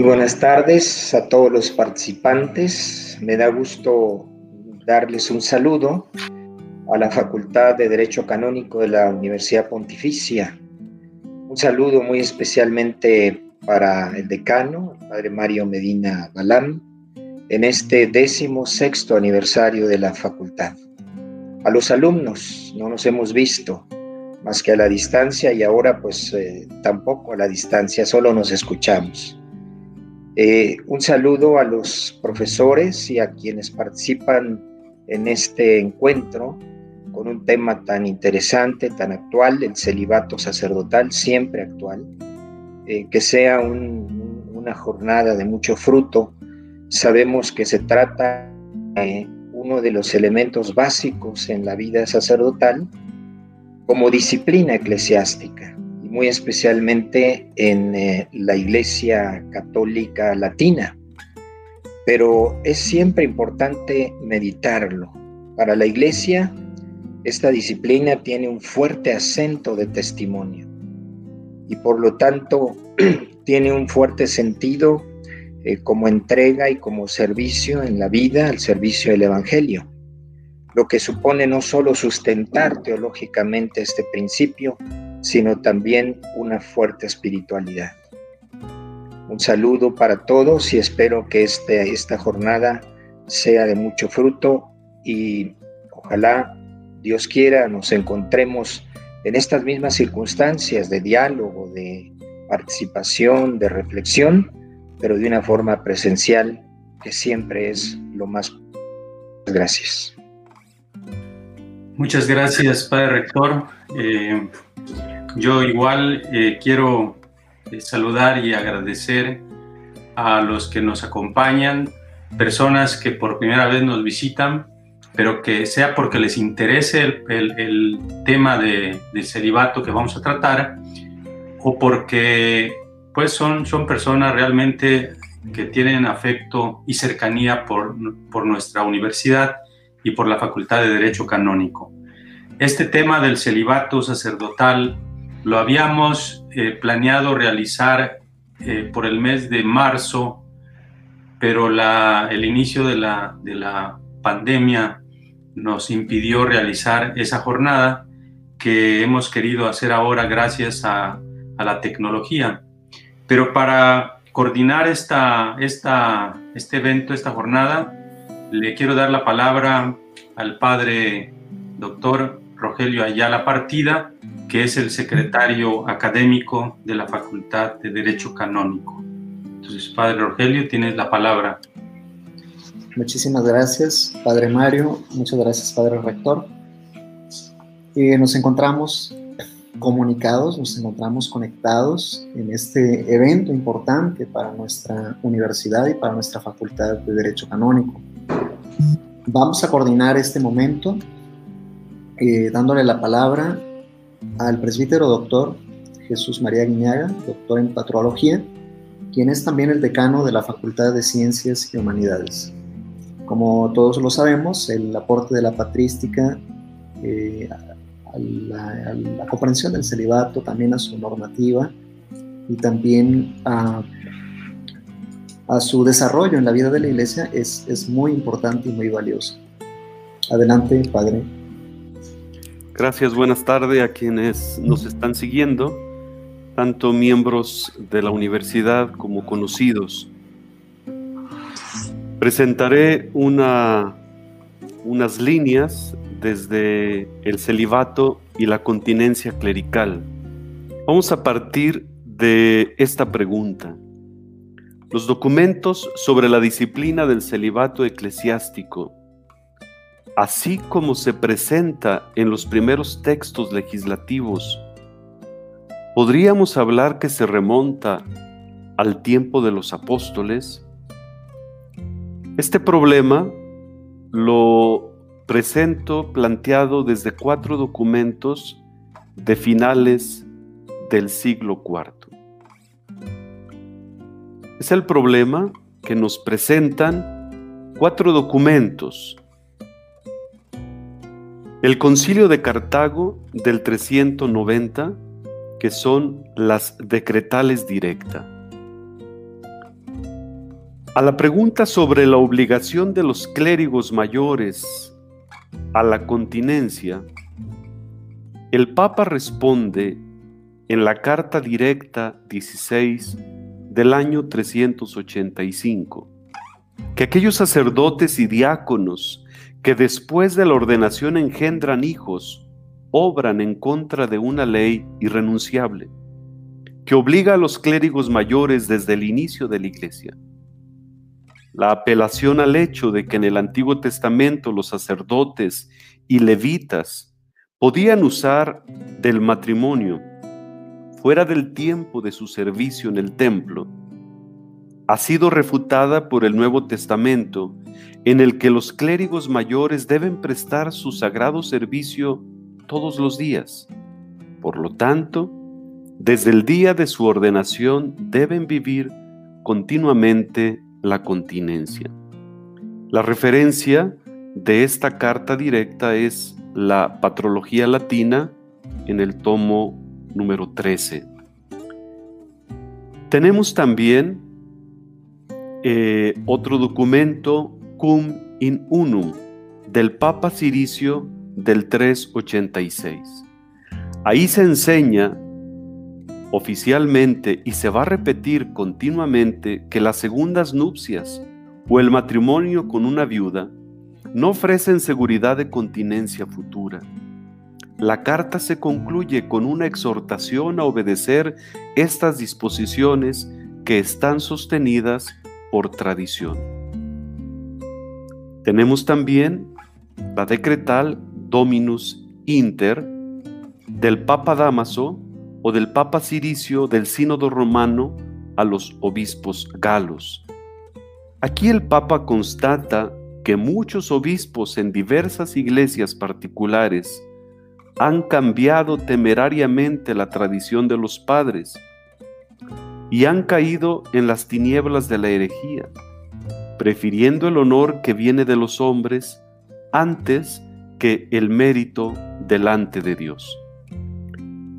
Muy buenas tardes a todos los participantes. Me da gusto darles un saludo a la Facultad de Derecho Canónico de la Universidad Pontificia. Un saludo muy especialmente para el decano, padre Mario Medina Balam, en este décimo sexto aniversario de la facultad. A los alumnos no nos hemos visto más que a la distancia y ahora pues eh, tampoco a la distancia, solo nos escuchamos. Eh, un saludo a los profesores y a quienes participan en este encuentro con un tema tan interesante, tan actual, el celibato sacerdotal, siempre actual, eh, que sea una jornada de mucho fruto. Sabemos que se trata de uno de los elementos básicos en la vida sacerdotal como disciplina eclesiástica muy especialmente en eh, la Iglesia Católica Latina. Pero es siempre importante meditarlo. Para la Iglesia, esta disciplina tiene un fuerte acento de testimonio y por lo tanto tiene un fuerte sentido eh, como entrega y como servicio en la vida, al servicio del Evangelio, lo que supone no solo sustentar teológicamente este principio, sino también una fuerte espiritualidad. Un saludo para todos y espero que este, esta jornada sea de mucho fruto y ojalá Dios quiera nos encontremos en estas mismas circunstancias de diálogo, de participación, de reflexión, pero de una forma presencial que siempre es lo más. Gracias. Muchas gracias, Padre Rector. Eh, yo igual eh, quiero eh, saludar y agradecer a los que nos acompañan, personas que por primera vez nos visitan, pero que sea porque les interese el, tema de, del celibato que vamos a tratar o porque pues son, son personas realmente que tienen afecto y cercanía por, por nuestra universidad y por la Facultad de Derecho Canónico. Este tema del celibato sacerdotal lo habíamos eh, planeado realizar eh, por el mes de marzo, pero el inicio de la, de la pandemia nos impidió realizar esa jornada que hemos querido hacer ahora gracias a, la tecnología. Pero para coordinar este evento, esta jornada, le quiero dar la palabra al padre doctor Rogelio Ayala Partida, que es el secretario académico de la Facultad de Derecho Canónico. Entonces, padre Rogelio, tienes la palabra. Muchísimas gracias, Padre Mario. Muchas gracias, Padre Rector. Eh, nos encontramos comunicados, nos encontramos conectados en este evento importante para nuestra universidad y para nuestra Facultad de Derecho Canónico. Vamos a coordinar este momento eh, dándole la palabra al presbítero doctor Jesús María Guiñaga, doctor en patrología, quien es también el decano de la Facultad de Ciencias y Humanidades. Como todos lo sabemos, el aporte de la patrística eh, a, la, comprensión del celibato, también a su normativa y también a, su desarrollo en la vida de la iglesia es, es muy importante y muy valioso. Adelante, Padre. Gracias, buenas tardes a quienes nos están siguiendo, tanto miembros de la universidad como conocidos. Presentaré una, unas líneas desde el celibato y la continencia clerical. Vamos a partir de esta pregunta. Los documentos sobre la disciplina del celibato eclesiástico, así como se presenta en los primeros textos legislativos, podríamos hablar que se remonta al tiempo de los apóstoles, este problema lo presento planteado desde cuatro documentos de finales del siglo IV. Es el problema que nos presentan cuatro documentos. El concilio de Cartago del 390, que son las decretales directa. A la pregunta sobre la obligación de los clérigos mayores a la continencia, el Papa responde en la carta directa 16 del año 385 que aquellos sacerdotes y diáconos que después de la ordenación engendran hijos, obran en contra de una ley irrenunciable, que obliga a los clérigos mayores desde el inicio de la iglesia. La apelación al hecho de que en el Antiguo Testamento los sacerdotes y levitas podían usar del matrimonio fuera del tiempo de su servicio en el templo, ha sido refutada por el Nuevo Testamento, en el que los clérigos mayores deben prestar su sagrado servicio todos los días. Por lo tanto, desde el día de su ordenación deben vivir continuamente la continencia. La referencia de esta carta directa es la Patrología Latina en el tomo número 13. Tenemos también eh, otro documento, Cum in Unum, del Papa Ciricio del 386. Ahí se enseña oficialmente y se va a repetir continuamente que las segundas nupcias o el matrimonio con una viuda no ofrecen seguridad de continencia futura. La carta se concluye con una exhortación a obedecer estas disposiciones que están sostenidas por tradición. Tenemos también la decretal Dominus Inter del Papa Damaso o del Papa Ciricio del Sínodo Romano a los obispos galos. Aquí el Papa constata que muchos obispos en diversas iglesias particulares han cambiado temerariamente la tradición de los padres y han caído en las tinieblas de la herejía, prefiriendo el honor que viene de los hombres antes que el mérito delante de Dios.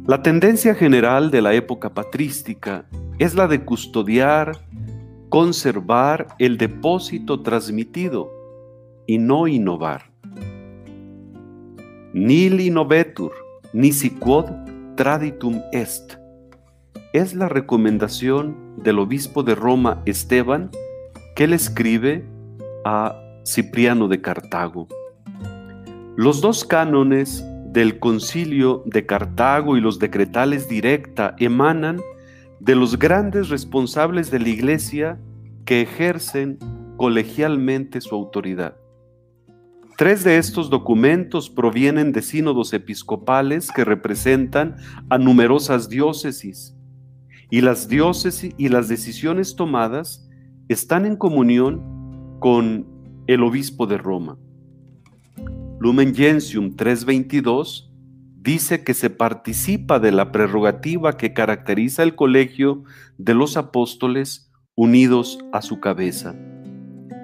La tendencia general de la época patrística es la de custodiar, conservar el depósito transmitido y no innovar. Nil innovetur, nisi quod traditum est es la recomendación del obispo de Roma Esteban que le escribe a Cipriano de Cartago. Los dos cánones del concilio de Cartago y los decretales directa emanan de los grandes responsables de la iglesia que ejercen colegialmente su autoridad. Tres de estos documentos provienen de sínodos episcopales que representan a numerosas diócesis y las diócesis y las decisiones tomadas están en comunión con el obispo de Roma. Lumen Gentium 322 dice que se participa de la prerrogativa que caracteriza el colegio de los apóstoles unidos a su cabeza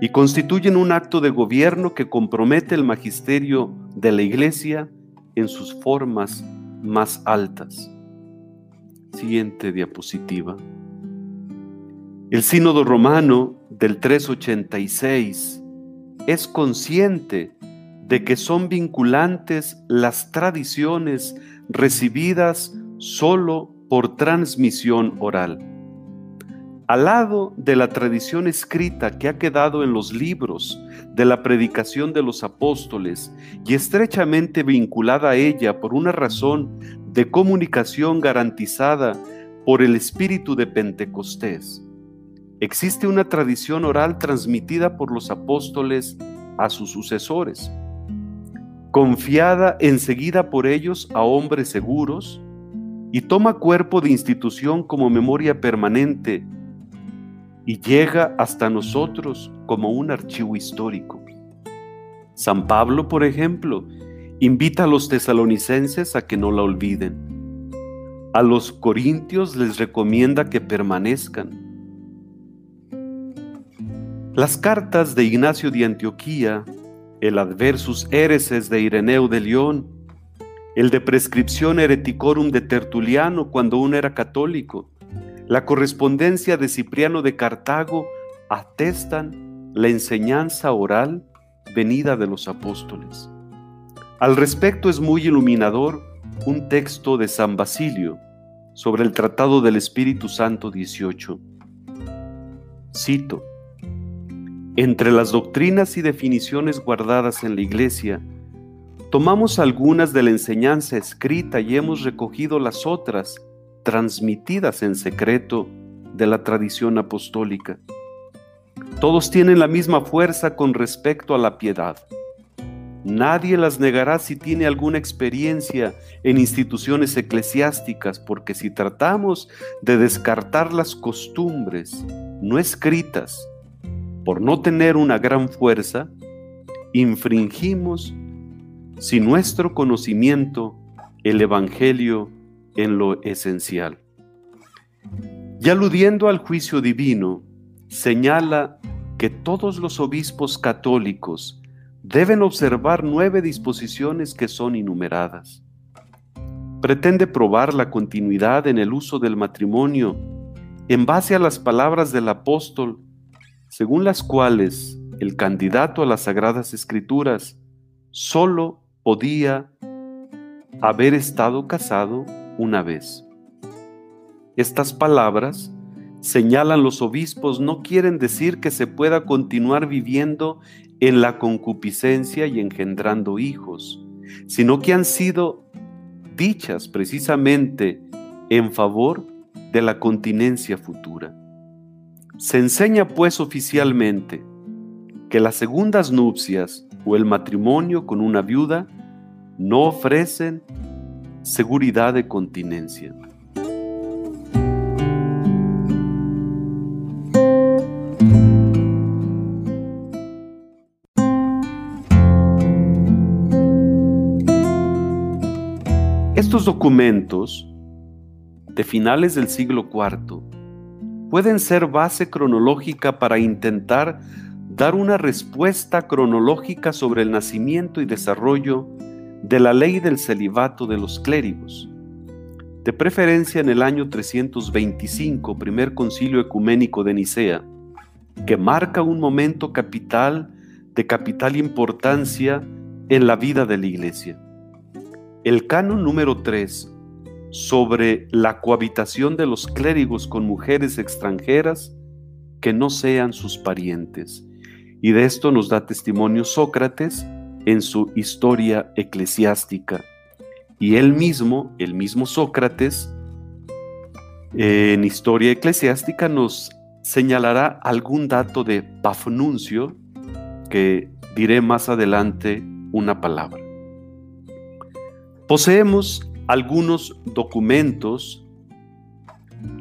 y constituyen un acto de gobierno que compromete el magisterio de la iglesia en sus formas más altas. Siguiente diapositiva. El sínodo romano del 386 es consciente de que son vinculantes las tradiciones recibidas solo por transmisión oral. Al lado de la tradición escrita que ha quedado en los libros de la predicación de los apóstoles y estrechamente vinculada a ella por una razón de comunicación garantizada por el espíritu de Pentecostés. Existe una tradición oral transmitida por los apóstoles a sus sucesores, confiada enseguida por ellos a hombres seguros, y toma cuerpo de institución como memoria permanente y llega hasta nosotros como un archivo histórico. San Pablo, por ejemplo, Invita a los tesalonicenses a que no la olviden. A los corintios les recomienda que permanezcan. Las cartas de Ignacio de Antioquía, el Adversus Ereses de Ireneo de León, el de Prescripción Hereticorum de Tertuliano cuando uno era católico, la correspondencia de Cipriano de Cartago atestan la enseñanza oral venida de los apóstoles. Al respecto es muy iluminador un texto de San Basilio sobre el Tratado del Espíritu Santo 18. Cito, entre las doctrinas y definiciones guardadas en la Iglesia, tomamos algunas de la enseñanza escrita y hemos recogido las otras, transmitidas en secreto, de la tradición apostólica. Todos tienen la misma fuerza con respecto a la piedad. Nadie las negará si tiene alguna experiencia en instituciones eclesiásticas, porque si tratamos de descartar las costumbres no escritas, por no tener una gran fuerza, infringimos sin nuestro conocimiento el Evangelio en lo esencial. Y aludiendo al juicio divino, señala que todos los obispos católicos deben observar nueve disposiciones que son innumeradas. Pretende probar la continuidad en el uso del matrimonio en base a las palabras del apóstol según las cuales el candidato a las Sagradas Escrituras solo podía haber estado casado una vez. Estas palabras, señalan los obispos, no quieren decir que se pueda continuar viviendo en la concupiscencia y engendrando hijos, sino que han sido dichas precisamente en favor de la continencia futura. Se enseña pues oficialmente que las segundas nupcias o el matrimonio con una viuda no ofrecen seguridad de continencia. Estos documentos de finales del siglo IV pueden ser base cronológica para intentar dar una respuesta cronológica sobre el nacimiento y desarrollo de la ley del celibato de los clérigos. De preferencia en el año 325, primer concilio ecuménico de Nicea, que marca un momento capital de capital importancia en la vida de la Iglesia. El canon número 3 sobre la cohabitación de los clérigos con mujeres extranjeras que no sean sus parientes. Y de esto nos da testimonio Sócrates en su historia eclesiástica. Y él mismo, el mismo Sócrates, en historia eclesiástica nos señalará algún dato de Pafnuncio que diré más adelante una palabra. Poseemos algunos documentos,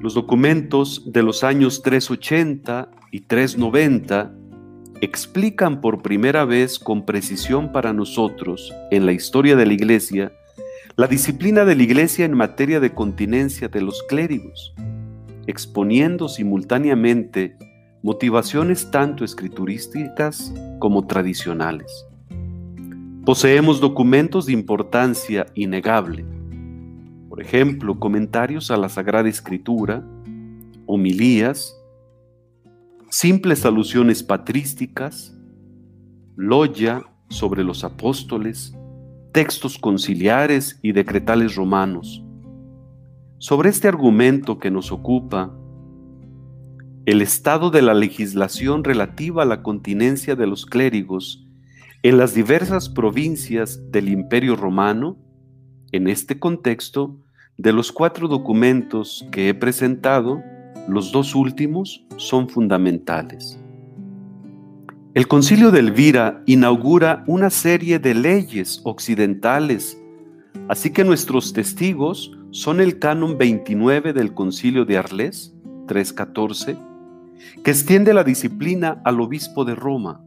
los documentos de los años 380 y 390, explican por primera vez con precisión para nosotros en la historia de la Iglesia la disciplina de la Iglesia en materia de continencia de los clérigos, exponiendo simultáneamente motivaciones tanto escriturísticas como tradicionales. Poseemos documentos de importancia innegable por ejemplo, comentarios a la Sagrada Escritura, homilías, simples alusiones patrísticas, loya sobre los apóstoles, textos conciliares y decretales romanos. Sobre este argumento que nos ocupa, el estado de la legislación relativa a la continencia de los clérigos en las diversas provincias del Imperio Romano, en este contexto, de los cuatro documentos que he presentado, los dos últimos son fundamentales. El concilio de Elvira inaugura una serie de leyes occidentales, así que nuestros testigos son el canon 29 del concilio de Arles, 314, que extiende la disciplina al obispo de Roma,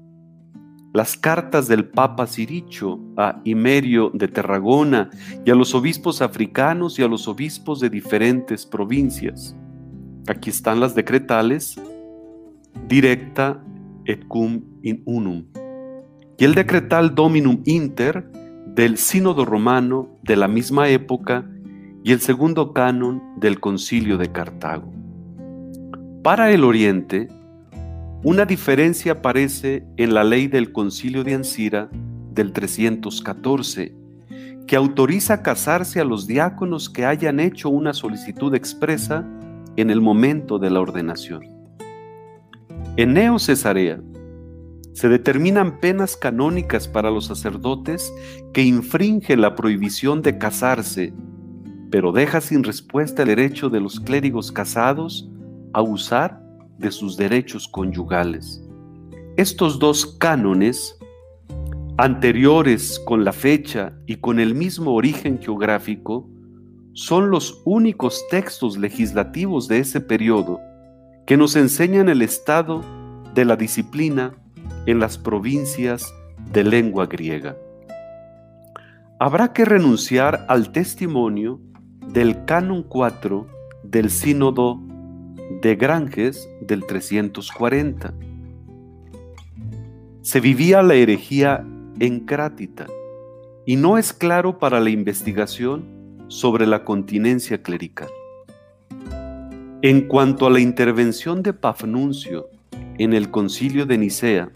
las cartas del Papa Ciricho a Imerio de Tarragona y a los obispos africanos y a los obispos de diferentes provincias. Aquí están las decretales directa et cum in unum y el decretal Dominum Inter del Sínodo Romano de la misma época y el segundo canon del Concilio de Cartago. Para el Oriente, Una diferencia aparece en la ley del concilio de Ancira del 314, que autoriza casarse a los diáconos que hayan hecho una solicitud expresa en el momento de la ordenación. En Neo Cesarea se determinan penas canónicas para los sacerdotes que infringen la prohibición de casarse, pero deja sin respuesta el derecho de los clérigos casados a usar de sus derechos conyugales. Estos dos cánones, anteriores con la fecha y con el mismo origen geográfico, son los únicos textos legislativos de ese periodo que nos enseñan el estado de la disciplina en las provincias de lengua griega. Habrá que renunciar al testimonio del canon 4 del sínodo de Granges del 340. Se vivía la herejía encrátita y no es claro para la investigación sobre la continencia clerical. En cuanto a la intervención de Pafnuncio en el concilio de Nicea,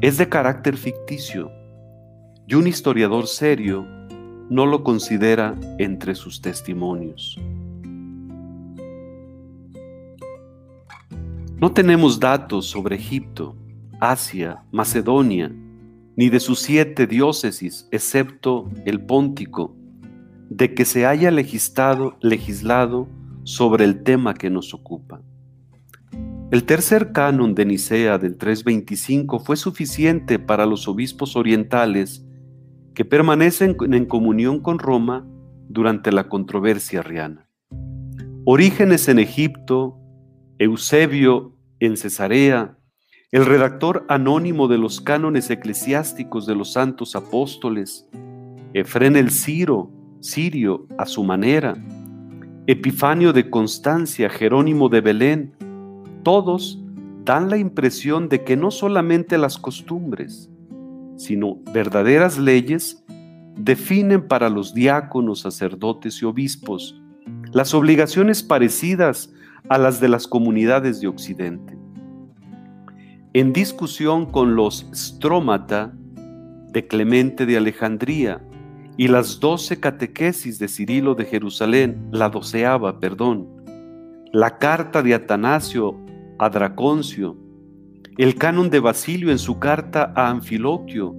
es de carácter ficticio y un historiador serio no lo considera entre sus testimonios. No tenemos datos sobre Egipto, Asia, Macedonia, ni de sus siete diócesis, excepto el Póntico, de que se haya legislado, legislado sobre el tema que nos ocupa. El tercer canon de Nicea del 325 fue suficiente para los obispos orientales que permanecen en comunión con Roma durante la controversia arriana. Orígenes en Egipto, Eusebio en Cesarea, el redactor anónimo de los cánones eclesiásticos de los santos apóstoles, Efrén el Ciro, Sirio a su manera, Epifanio de Constancia, Jerónimo de Belén, todos dan la impresión de que no solamente las costumbres, sino verdaderas leyes definen para los diáconos, sacerdotes y obispos las obligaciones parecidas a las de las comunidades de Occidente. En discusión con los strómata de Clemente de Alejandría y las doce catequesis de Cirilo de Jerusalén, la doceava, perdón, la carta de Atanasio a Draconcio, el canon de Basilio en su carta a Anfiloquio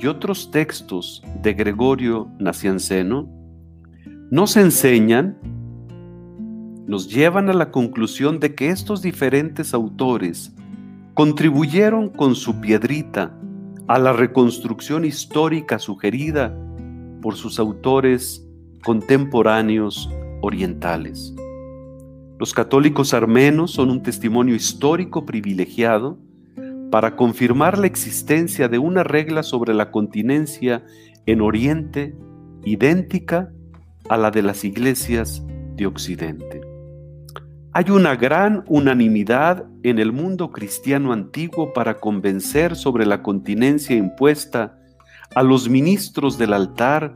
y otros textos de Gregorio Nacianceno, nos enseñan nos llevan a la conclusión de que estos diferentes autores contribuyeron con su piedrita a la reconstrucción histórica sugerida por sus autores contemporáneos orientales. Los católicos armenos son un testimonio histórico privilegiado para confirmar la existencia de una regla sobre la continencia en Oriente idéntica a la de las iglesias de Occidente. Hay una gran unanimidad en el mundo cristiano antiguo para convencer sobre la continencia impuesta a los ministros del altar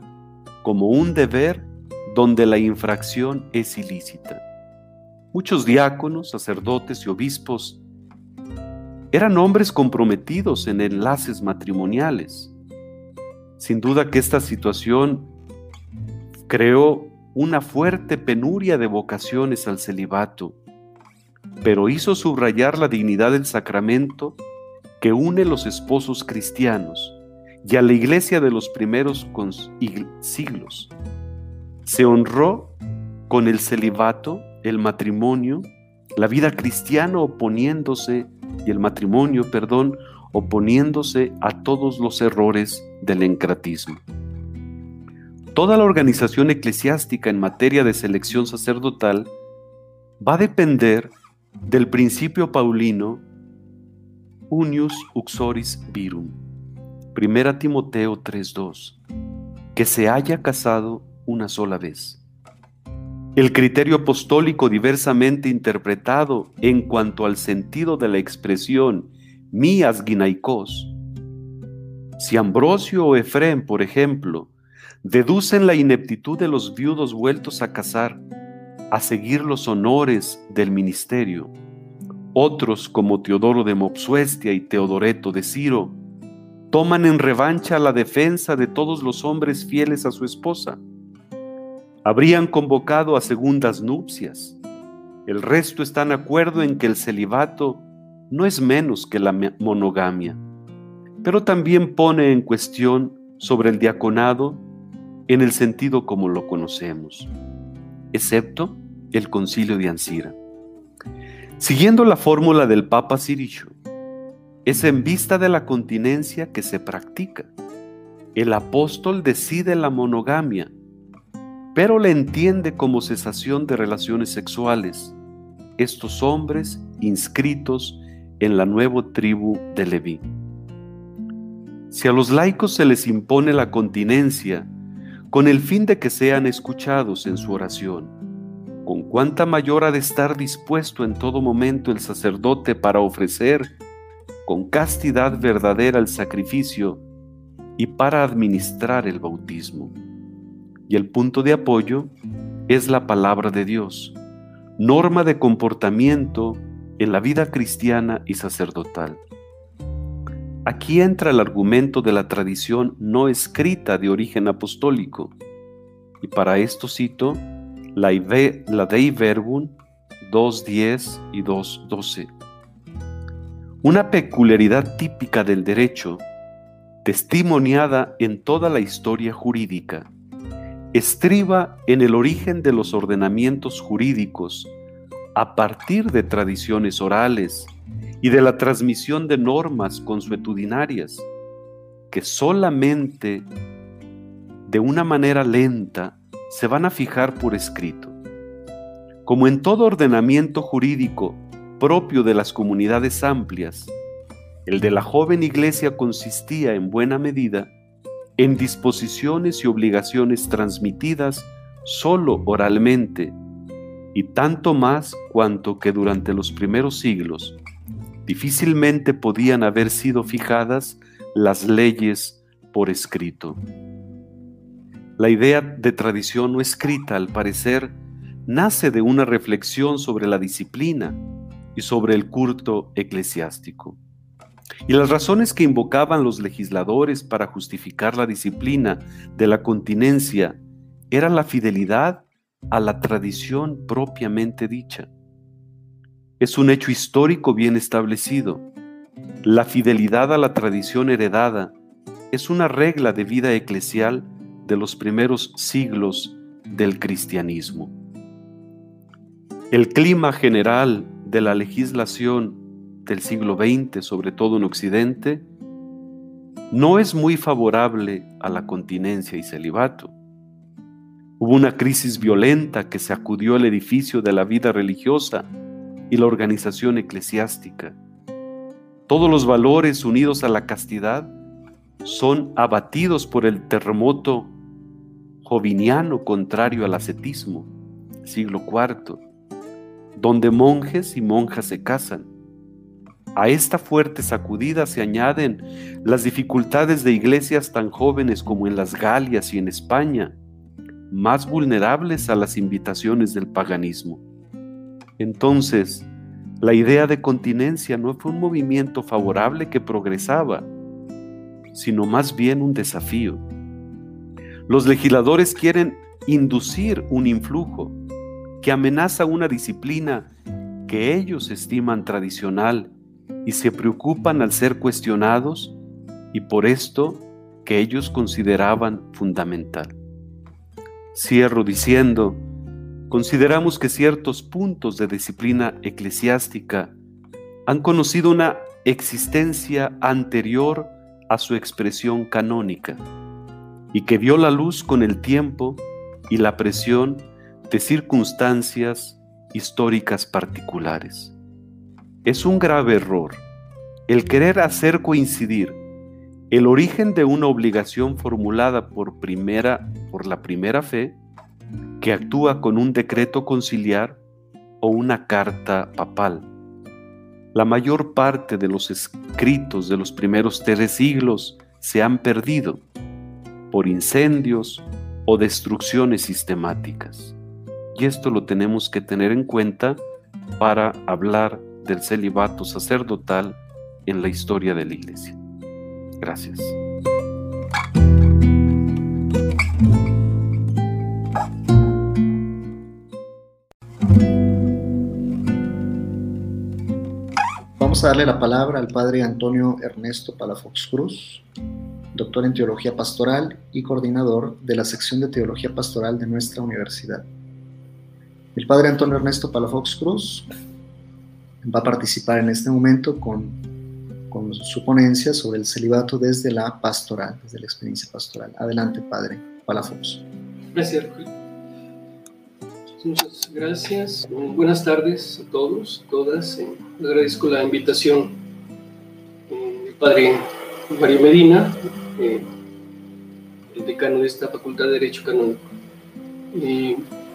como un deber donde la infracción es ilícita. Muchos diáconos, sacerdotes y obispos eran hombres comprometidos en enlaces matrimoniales. Sin duda que esta situación creó una fuerte penuria de vocaciones al celibato, pero hizo subrayar la dignidad del sacramento que une los esposos cristianos y a la iglesia de los primeros siglos. Se honró con el celibato, el matrimonio, la vida cristiana oponiéndose, y el matrimonio, perdón, oponiéndose a todos los errores del encratismo. Toda la organización eclesiástica en materia de selección sacerdotal va a depender del principio paulino unius uxoris virum, 1 Timoteo 3:2, que se haya casado una sola vez. El criterio apostólico diversamente interpretado en cuanto al sentido de la expresión mías ginaikos. Si Ambrosio o Efrén, por ejemplo, deducen la ineptitud de los viudos vueltos a casar, a seguir los honores del ministerio, Otros, como Teodoro de Mopsuestia y Teodoreto de Ciro, toman en revancha la defensa de todos los hombres fieles a su esposa. Habrían convocado a segundas nupcias. El resto están de acuerdo en que el celibato no es menos que la monogamia, pero también pone en cuestión sobre el diaconado en el sentido como lo conocemos, excepto el concilio de Ancira. Siguiendo la fórmula del Papa Ciricho, es en vista de la continencia que se practica. El apóstol decide la monogamia, pero la entiende como cesación de relaciones sexuales. Estos hombres inscritos en la nueva tribu de Leví. Si a los laicos se les impone la continencia con el fin de que sean escuchados en su oración, con cuánta mayor ha de estar dispuesto en todo momento el sacerdote para ofrecer con castidad verdadera el sacrificio y para administrar el bautismo. Y el punto de apoyo es la palabra de Dios, norma de comportamiento en la vida cristiana y sacerdotal. Aquí entra el argumento de la tradición no escrita de origen apostólico, y para esto cito la, la Dei Verbum 2.10 y 2.12 una peculiaridad típica del derecho, testimoniada en toda la historia jurídica, estriba en el origen de los ordenamientos jurídicos a partir de tradiciones orales y de la transmisión de normas consuetudinarias que solamente de una manera lenta se van a fijar por escrito. Como en todo ordenamiento jurídico propio de las comunidades amplias, el de la joven iglesia consistía en buena medida en disposiciones y obligaciones transmitidas sólo oralmente, y tanto más cuanto que durante los primeros siglos difícilmente podían haber sido fijadas las leyes por escrito. La idea de tradición no escrita, al parecer, nace de una reflexión sobre la disciplina, y sobre el culto eclesiástico. Y las razones que invocaban los legisladores para justificar la disciplina de la continencia era la fidelidad a la tradición propiamente dicha. Es un hecho histórico bien establecido. La fidelidad a la tradición heredada es una regla de vida eclesial de los primeros siglos del cristianismo. El clima general de la legislación del siglo XX, sobre todo en Occidente, no es muy favorable a la continencia y celibato. Hubo una crisis violenta que sacudió el edificio de la vida religiosa y la organización eclesiástica. Todos los valores unidos a la castidad son abatidos por el terremoto joviniano contrario al ascetismo, siglo IV donde monjes y monjas se casan. A esta fuerte sacudida se añaden las dificultades de iglesias tan jóvenes como en las Galias y en España, más vulnerables a las invitaciones del paganismo. Entonces, la idea de continencia no fue un movimiento favorable que progresaba, sino más bien un desafío. Los legisladores quieren inducir un influjo, que amenaza una disciplina que ellos estiman tradicional y se preocupan al ser cuestionados y por esto que ellos consideraban fundamental. Cierro diciendo, consideramos que ciertos puntos de disciplina eclesiástica han conocido una existencia anterior a su expresión canónica y que vio la luz con el tiempo y la presión de circunstancias históricas particulares. Es un grave error el querer hacer coincidir el origen de una obligación formulada por primera por la primera fe que actúa con un decreto conciliar o una carta papal. La mayor parte de los escritos de los primeros tres siglos se han perdido por incendios o destrucciones sistemáticas. Y esto lo tenemos que tener en cuenta para hablar del celibato sacerdotal en la historia de la Iglesia. Gracias. Vamos a darle la palabra al padre Antonio Ernesto Palafox Cruz, doctor en Teología Pastoral y coordinador de la sección de Teología Pastoral de nuestra universidad. El padre Antonio Ernesto Palafox Cruz va a participar en este momento con, con su ponencia sobre el celibato desde la pastoral, desde la experiencia pastoral. Adelante, padre Palafox. Gracias, Muchas gracias. Buenas tardes a todos, todas. Eh, agradezco la invitación eh, padre Mario Medina, eh, el decano de esta Facultad de Derecho Canónico.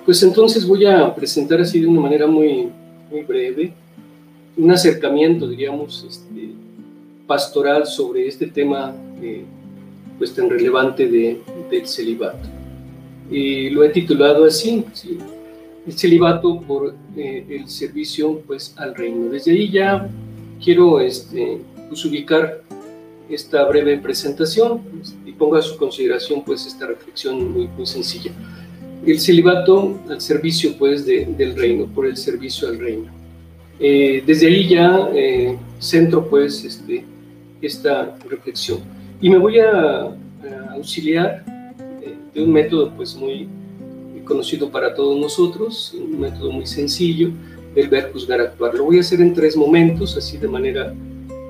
pues entonces voy a presentar así de una manera muy, muy breve un acercamiento, diríamos, este, pastoral sobre este tema pues tan relevante de, del celibato. Y lo he titulado así, ¿sí? El celibato por eh, el servicio pues, al reino. Desde ahí ya quiero este, pues, ubicar esta breve presentación pues, y ponga a su consideración pues, esta reflexión muy, muy sencilla. El celibato al servicio pues, del reino, por el servicio al reino. Eh, desde ahí ya eh, centro pues, este, esta reflexión. Y me voy a, a auxiliar de un método pues, muy, conocido para todos nosotros, un método muy sencillo, el ver, juzgar, actuar. Lo voy a hacer en tres momentos, así de manera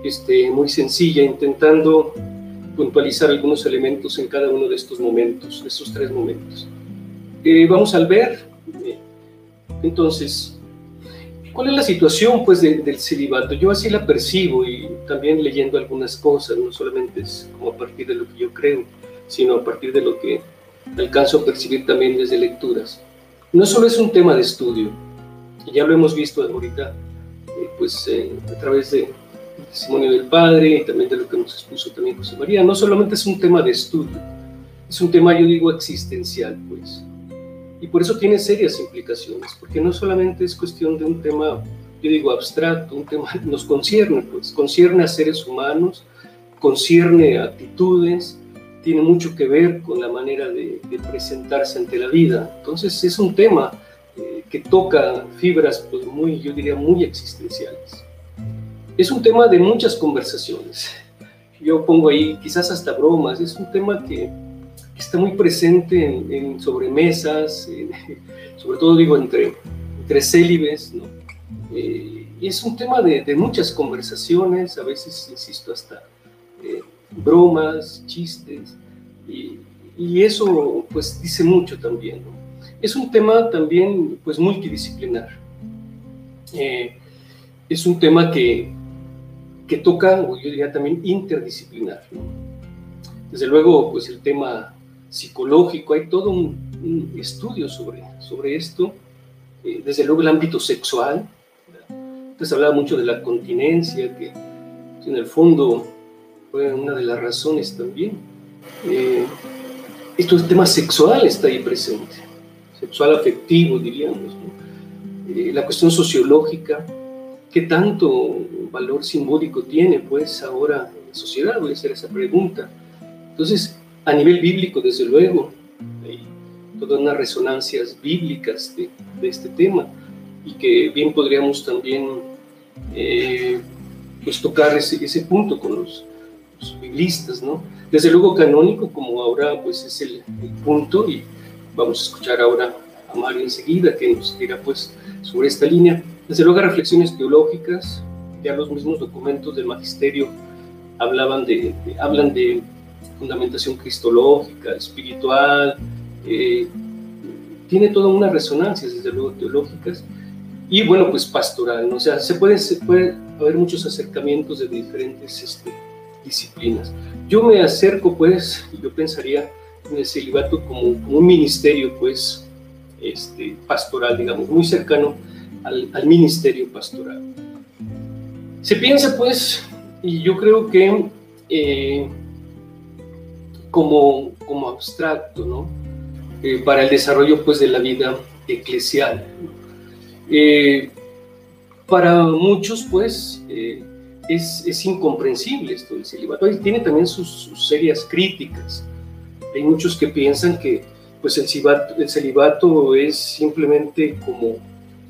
este, muy sencilla, intentando puntualizar algunos elementos en cada uno de estos momentos, de estos tres momentos. Eh, vamos al ver. Entonces, ¿cuál es la situación pues, del celibato? Yo así la percibo y también leyendo algunas cosas, no solamente es como a partir de lo que yo creo, sino a partir de lo que alcanzo a percibir también desde lecturas. No solo es un tema de estudio, ya lo hemos visto ahorita, eh, pues eh, a través del testimonio del Padre y también de lo que nos expuso también José María, no solamente es un tema de estudio, es un tema, yo digo, existencial, pues. Y por eso tiene serias implicaciones, porque no solamente es cuestión de un tema, yo digo, abstracto, un tema nos concierne, pues, concierne a seres humanos, concierne a actitudes, tiene mucho que ver con la manera de, presentarse ante la vida. Entonces es un tema eh, que toca fibras, pues muy, yo diría, muy existenciales. Es un tema de muchas conversaciones. Yo pongo ahí quizás hasta bromas. Es un tema que está muy presente en, sobremesas, sobre todo digo entre, entre célibes, ¿no? Eh, y es un tema de, muchas conversaciones, a veces, insisto, hasta eh, bromas, chistes, y, eso pues dice mucho también. Es un tema también pues multidisciplinar. Eh, es un tema que, que toca, o yo diría también interdisciplinar. Desde luego, pues el tema psicológico, hay todo un, estudio sobre, sobre esto. Eh, desde luego el ámbito sexual. Entonces hablaba mucho de la continencia, que en el fondo fue una de las razones también. Eh, esto es tema sexual está ahí presente, sexual afectivo, diríamos. Eh, la cuestión sociológica, ¿qué tanto valor simbólico tiene pues ahora la sociedad? Voy a hacer esa pregunta. Entonces, a nivel bíblico, desde luego, hay todas unas resonancias bíblicas de, este tema y que bien podríamos también eh, pues tocar ese, ese punto con los biblistas, ¿no? Desde luego canónico, como ahora pues es el, punto, y vamos a escuchar ahora a Mario enseguida, que nos dirá pues sobre esta línea. Desde luego reflexiones teológicas, ya los mismos documentos del magisterio hablaban de, hablan de fundamentación cristológica, espiritual, eh, tiene toda una resonancia, desde luego, teológicas, y bueno, pues pastoral, ¿no? o sea, se puede, se puede haber muchos acercamientos de diferentes este, disciplinas. Yo me acerco, pues, yo pensaría en el celibato como, un ministerio, pues, este, pastoral, digamos, muy cercano al, ministerio pastoral. Se piensa, pues, y yo creo que eh, como, como abstracto, ¿no? Eh, para el desarrollo, pues, de la vida eclesial. Eh, para muchos, pues, eh, es, incomprensible esto del celibato. Y tiene también sus, serias críticas. Hay muchos que piensan que pues el celibato, el celibato es simplemente como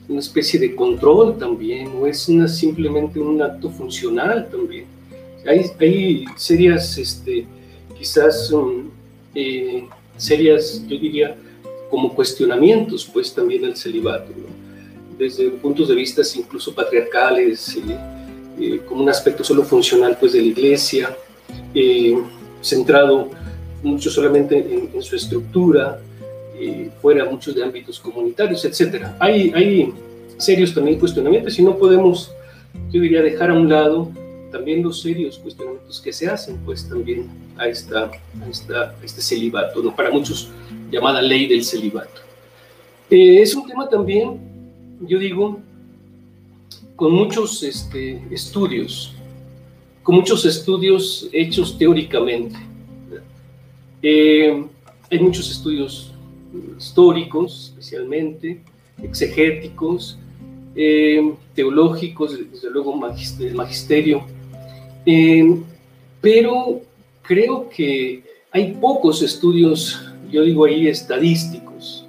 una especie de control también, o es una, simplemente un acto funcional también. Hay, hay serias, este, quizás um, eh, serias, yo diría, como cuestionamientos, pues también el celibato, desde puntos de vista incluso patriarcales, eh, eh, como un aspecto solo funcional pues de la iglesia, centrado mucho solamente en, su estructura, fuera muchos de ámbitos comunitarios, etc. Hay, hay serios también cuestionamientos y no podemos, yo diría, dejar a un lado también los serios cuestionamientos que se hacen, pues también a, esta, a, esta, este celibato, ¿no? para muchos llamada ley del celibato. Eh, es un tema también, yo digo, con muchos este, estudios, con muchos estudios hechos teóricamente. Eh, hay muchos estudios históricos, especialmente, exegéticos, eh, teológicos, desde luego del magisterio, pero creo que hay pocos estudios, yo digo ahí, estadísticos.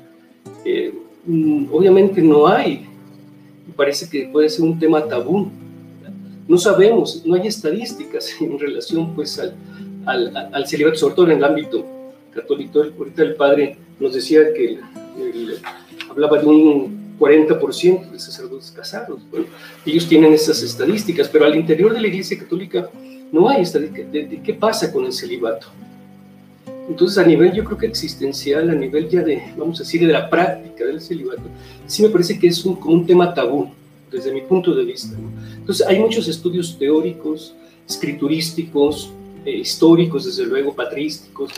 Eh, mm, obviamente no hay. Parece que puede ser un tema tabú. No sabemos, no hay estadísticas en relación pues al, celibato, sobre todo en el ámbito católico. Ahorita el padre nos decía que hablaba de un 40% de sacerdotes casados. Ellos tienen esas estadísticas, pero al interior de la Iglesia Católica no hay estadística de, qué pasa con el celibato. Entonces, a nivel yo creo que existencial, a nivel ya de, vamos a decir, de la práctica del celibato, sí me parece que es un, como un tema tabú, desde mi punto de vista. Entonces, hay muchos estudios teóricos, escriturísticos, eh, históricos, desde luego, patrísticos,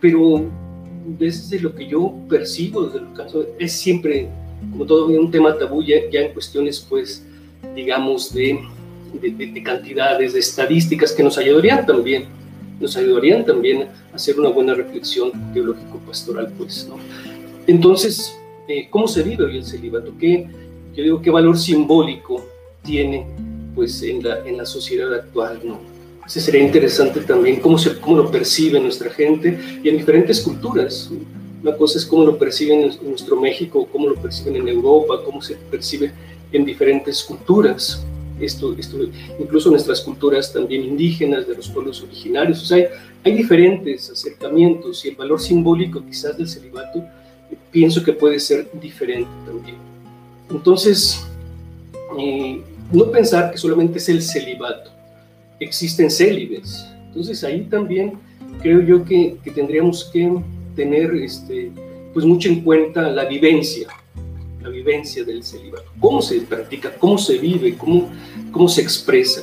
pero desde lo que yo percibo, desde el caso, es siempre, como todo, un tema tabú ya, ya en cuestiones, pues, digamos, de de, cantidades, de estadísticas que nos ayudarían también, nos ayudarían también a hacer una buena reflexión teológico-pastoral, pues, ¿no? Entonces, eh, ¿cómo se vive hoy el celibato? ¿Qué, yo digo, qué valor simbólico tiene, pues, en la, en la sociedad actual, ¿no? Ese sería interesante también cómo, se, cómo lo percibe nuestra gente y en diferentes culturas. Una cosa es cómo lo perciben en nuestro México, cómo lo perciben en Europa, cómo se percibe en diferentes culturas esto, esto, incluso nuestras culturas también indígenas, de los pueblos originarios. O sea, hay, diferentes acercamientos y el valor simbólico quizás del celibato eh, pienso que puede ser diferente también. Entonces, eh, no pensar que solamente es el celibato, existen célibes. Entonces ahí también creo yo que, que tendríamos que tener este, pues mucho en cuenta la vivencia, vivencia del celibato, cómo se practica, cómo se vive, cómo, cómo se expresa,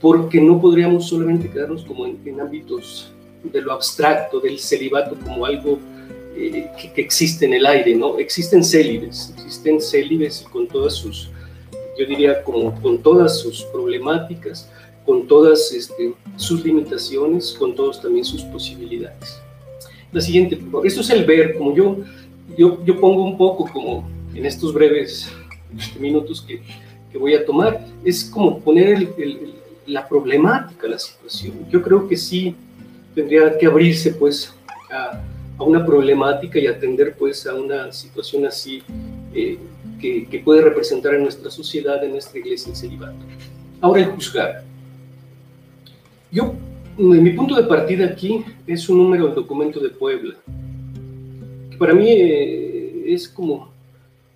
porque no podríamos solamente quedarnos como en, ámbitos de lo abstracto, del celibato como algo eh, que, existe en el aire, ¿no? Existen célibes, existen célibes con todas sus, yo diría, como, con todas sus problemáticas, con todas este, sus limitaciones, con todas también sus posibilidades. La siguiente, esto es el ver, como yo, yo, yo pongo un poco como en estos breves minutos que, que voy a tomar, es como poner la problemática, la situación. Yo creo que sí tendría que abrirse pues a, a una problemática y atender pues a una situación así eh, que, que, puede representar en nuestra sociedad, en nuestra iglesia, el celibato. Ahora el juzgar. Yo, mi punto de partida aquí es un número del documento de Puebla, que para mí eh, es como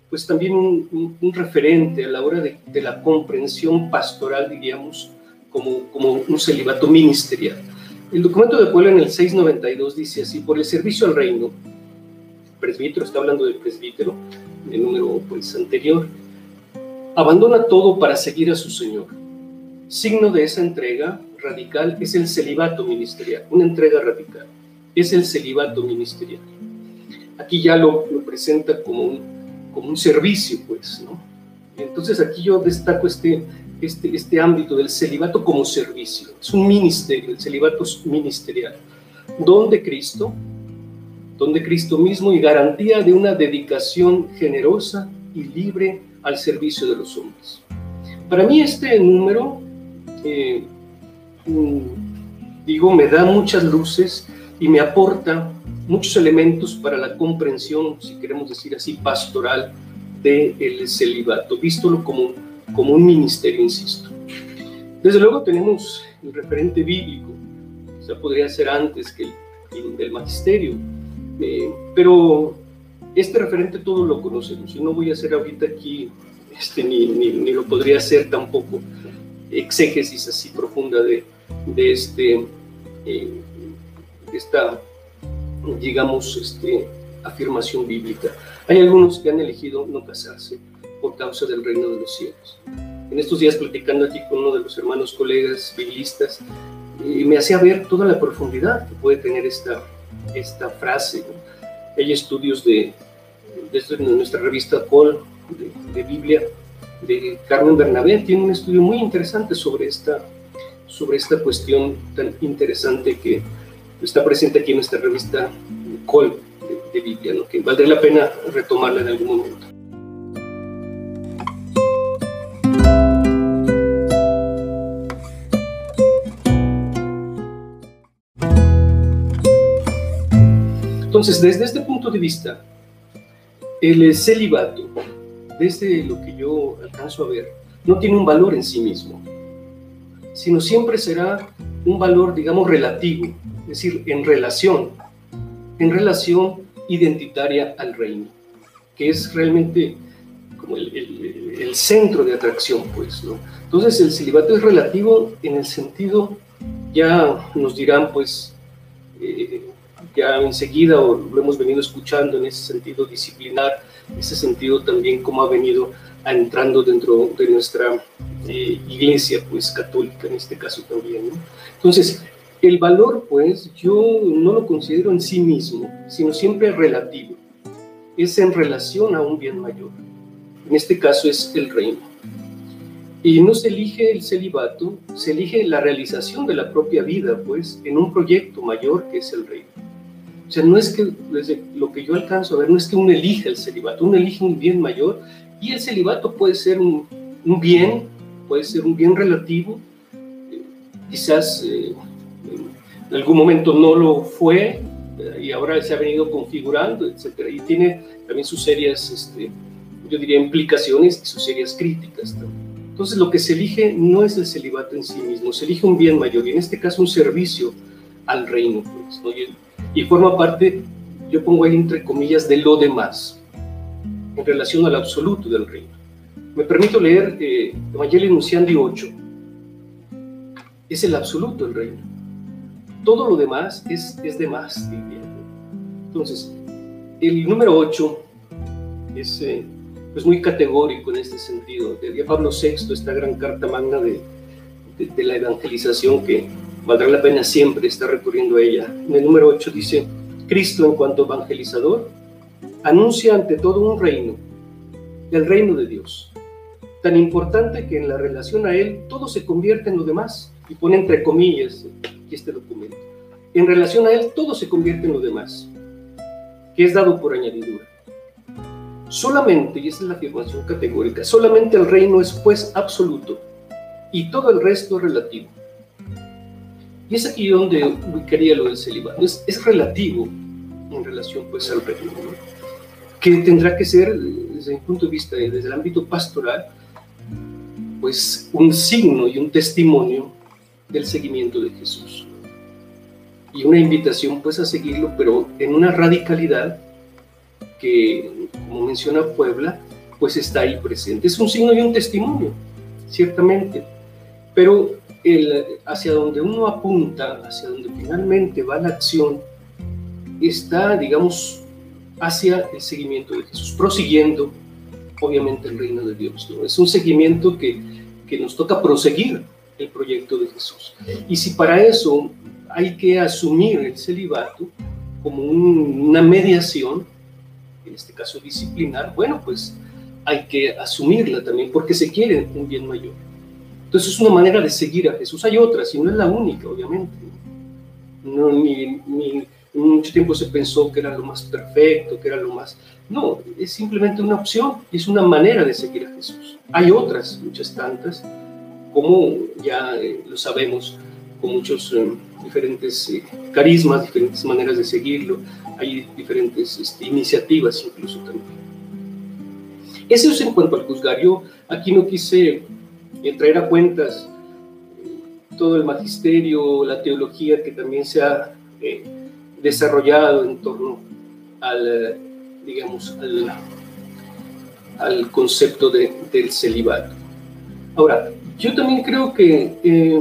pues también un, referente a la hora de, la comprensión pastoral, diríamos, como, como un celibato ministerial. El documento de Puebla en el 692 dice así, por el servicio al reino, presbítero, está hablando del presbítero, el número pues, anterior, abandona todo para seguir a su Señor. Signo de esa entrega radical es el celibato ministerial, una entrega radical, es el celibato ministerial. Aquí ya lo, lo presenta como un como un servicio, pues, ¿no? Entonces aquí yo destaco este, este, este ámbito del celibato como servicio. Es un ministerio, el celibato es ministerial. Donde Cristo, donde Cristo mismo y garantía de una dedicación generosa y libre al servicio de los hombres. para mí este número, eh, mm, digo, me da muchas luces y me aporta muchos elementos para la comprensión, si queremos decir así, pastoral del celibato, vístolo como, como un ministerio, insisto. Desde luego tenemos el referente bíblico, sea, podría ser antes que el, del magisterio, eh, pero este referente todos lo conocemos y no voy a hacer ahorita aquí, este, ni, ni, lo podría hacer tampoco, exégesis así profunda de, de este, eh, esta, digamos, este, afirmación bíblica. Hay algunos que han elegido no casarse por causa del reino de los cielos. En estos días platicando aquí con uno de los hermanos colegas biblistas, y me hacía ver toda la profundidad que puede tener esta, esta frase. Hay estudios de, desde nuestra revista Col de, Biblia de Carmen Bernabé, tiene un estudio muy interesante sobre esta, sobre esta cuestión tan interesante que está presente aquí en nuestra revista Col de, Biblia, ¿no? que valdría la pena retomarla en algún momento. Entonces, desde este punto de vista, el celibato, desde lo que yo alcanzo a ver, no tiene un valor en sí mismo, sino siempre será un valor, digamos, relativo, es decir, en relación, en relación identitaria al reino, que es realmente como el, centro de atracción, pues, ¿no? Entonces, el celibato es relativo en el sentido, ya nos dirán, pues, eh, ya enseguida, o lo hemos venido escuchando en ese sentido disciplinar, ese sentido también como ha venido entrando dentro de nuestra eh, iglesia, pues católica en este caso también. Entonces, el valor, pues, yo no lo considero en sí mismo, sino siempre relativo. Es en relación a un bien mayor. En este caso es el reino. Y no se elige el celibato, se elige la realización de la propia vida, pues, en un proyecto mayor que es el reino. O sea, no es que, desde lo que yo alcanzo a ver, no es que uno elija el celibato, uno elige un bien mayor y el celibato puede ser un, bien, puede ser un bien relativo, eh, quizás eh, en algún momento no lo fue eh, y ahora se ha venido configurando, etc. Y tiene también sus serias, este, yo diría, implicaciones y sus serias críticas Entonces, lo que se elige no es el celibato en sí mismo, se elige un bien mayor y en este caso un servicio al reino. Pues, ¿no? y forma parte, yo pongo ahí entre comillas, de lo demás, en relación al absoluto del reino. Me permito leer eh, Evangelio Nunciandi 8. Es el absoluto del reino. Todo lo demás es, es de más, Entonces, el número 8 es, eh, es, muy categórico en este sentido. De Pablo VI, esta gran carta magna de, de, de la evangelización que valdrá la pena siempre estar recurriendo a ella. En el número 8 dice, Cristo en cuanto evangelizador anuncia ante todo un reino, el reino de Dios, tan importante que en la relación a Él todo se convierte en lo demás, y pone entre comillas este documento. En relación a Él todo se convierte en lo demás, que es dado por añadidura. Solamente, y esa es la afirmación categórica, solamente el reino es pues absoluto y todo el resto relativo. Y es aquí donde quería lo del celibato. Es, es relativo en relación pues al reino, que tendrá que ser, desde mi punto de vista, desde el ámbito pastoral, pues un signo y un testimonio del seguimiento de Jesús. Y una invitación pues a seguirlo, pero en una radicalidad que, como menciona Puebla, pues está ahí presente. Es un signo y un testimonio, ciertamente, pero hacia donde uno apunta, hacia donde finalmente va la acción, está, digamos, hacia el seguimiento de Jesús, prosiguiendo, obviamente, el reino de Dios. Es un seguimiento que, que nos toca proseguir el proyecto de Jesús. Y si para eso hay que asumir el celibato como una mediación, en este caso disciplinar, bueno, pues hay que asumirla también porque se quiere un bien mayor. Entonces es una manera de seguir a Jesús. Hay otras y no es la única, obviamente. No, ni, mucho tiempo se pensó que era lo más perfecto, que era lo más... No, es simplemente una opción, es una manera de seguir a Jesús. Hay otras, muchas tantas, como ya eh, lo sabemos, con muchos eh, diferentes eh, carismas, diferentes maneras de seguirlo, hay diferentes este, iniciativas incluso también. Eso es en cuanto al juzgar. Yo aquí no quise traer a cuentas todo el magisterio, la teología que también se ha desarrollado en torno al, digamos, al, concepto de, del celibato. Ahora, yo también creo que, eh,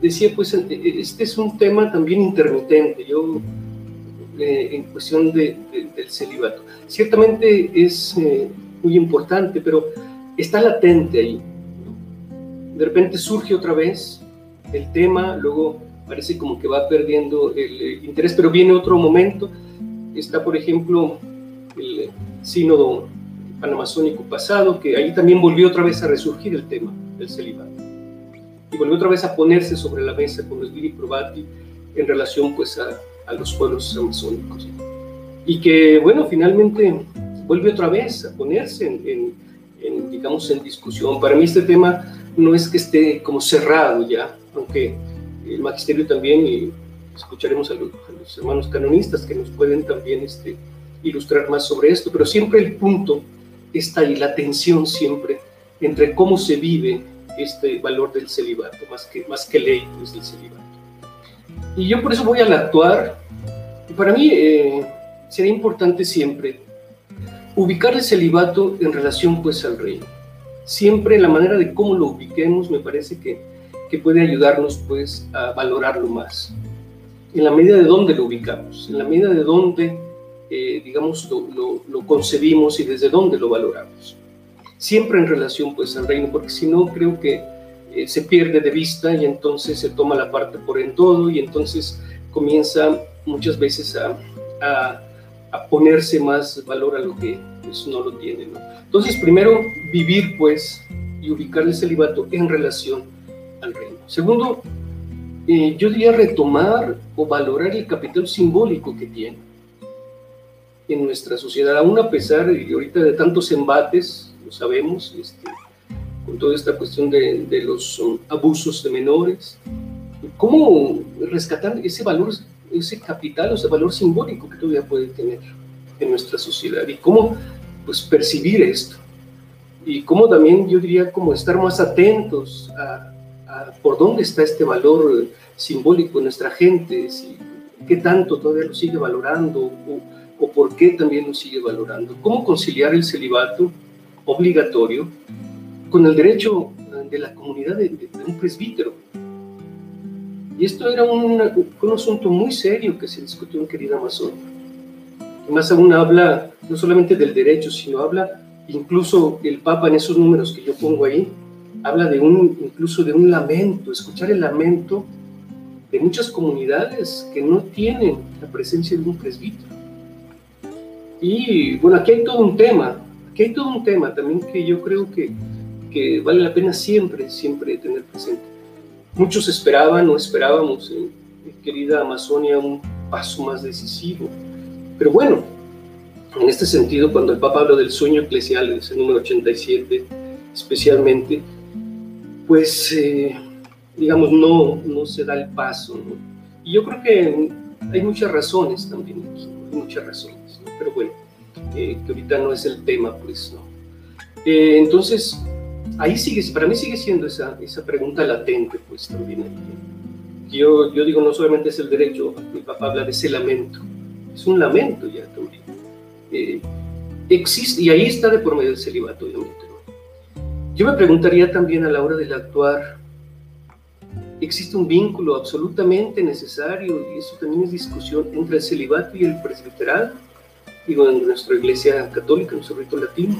decía, pues este es un tema también intermitente, yo, eh, en cuestión de, del celibato. Ciertamente es eh, muy importante, pero está latente ahí. De repente surge otra vez el tema, luego parece como que va perdiendo el interés, pero viene otro momento. Está, por ejemplo, el sínodo panamazónico pasado, que ahí también volvió otra vez a resurgir el tema del celibato. Y volvió otra vez a ponerse sobre la mesa con los Viri Probati en relación pues a, a los pueblos amazónicos. Y que, bueno, finalmente vuelve otra vez a ponerse en, en, digamos, en discusión. Para mí este tema no es que esté como cerrado ya, aunque el magisterio también, y escucharemos a los, hermanos canonistas que nos pueden también este, ilustrar más sobre esto, pero siempre el punto está ahí, la tensión siempre entre cómo se vive este valor del celibato, más que, más que ley, pues del celibato. Y yo por eso voy al actuar. Para mí eh, sería importante siempre ubicar el celibato en relación pues al reino. Siempre la manera de cómo lo ubiquemos me parece que que puede ayudarnos pues a valorarlo más. En la medida de dónde lo ubicamos, en la medida de dónde, eh, digamos, lo, lo, concebimos y desde dónde lo valoramos. Siempre en relación pues al reino, porque si no creo que eh, se pierde de vista y entonces se toma la parte por en todo y entonces comienza muchas veces a, a, ponerse más valor a lo que pues, no lo tiene. Entonces primero vivir pues y ubicar el celibato en relación al reino. Segundo, eh, yo diría retomar o valorar el capital simbólico que tiene en nuestra sociedad, aún a pesar de ahorita de tantos embates, lo sabemos, este, con toda esta cuestión de, de los um, abusos de menores, cómo rescatar ese valor, ese capital o ese valor simbólico que todavía puede tener en nuestra sociedad y cómo pues percibir esto y cómo también yo diría como estar más atentos a, por dónde está este valor simbólico en nuestra gente, si, qué tanto todavía lo sigue valorando o, por qué también lo sigue valorando. ¿Cómo conciliar el celibato obligatorio con el derecho de la comunidad de, un presbítero? Y esto era un, un, asunto muy serio que se discutió en querida Amazon. Y más aún habla no solamente del derecho, sino habla incluso el Papa en esos números que yo pongo ahí, habla de un, incluso de un lamento, escuchar el lamento de muchas comunidades que no tienen la presencia de un presbítero. Y bueno, aquí hay todo un tema, aquí hay todo un tema también que yo creo que, que vale la pena siempre, siempre tener presente. Muchos esperaban o esperábamos, en, querida Amazonia, un paso más decisivo. Pero bueno, en este sentido, cuando el Papa habla del sueño eclesial, ese número 87, especialmente, pues, eh, digamos, no, no se da el paso. Y yo creo que hay muchas razones también aquí, hay muchas razones, pero bueno, eh, que ahorita no es el tema, pues, ¿no? Eh, entonces, ahí sigue, para mí sigue siendo esa, esa pregunta latente, pues, también. Yo, yo digo, no solamente es el derecho, mi papá habla de ese lamento, es un lamento ya también. existe, y ahí está de por medio del celibato, obviamente yo me preguntaría también a la hora del actuar, ¿existe un vínculo absolutamente necesario, y eso también es discusión, entre el celibato y el presbiteral? Digo, en nuestra iglesia católica, en nuestro rito latino.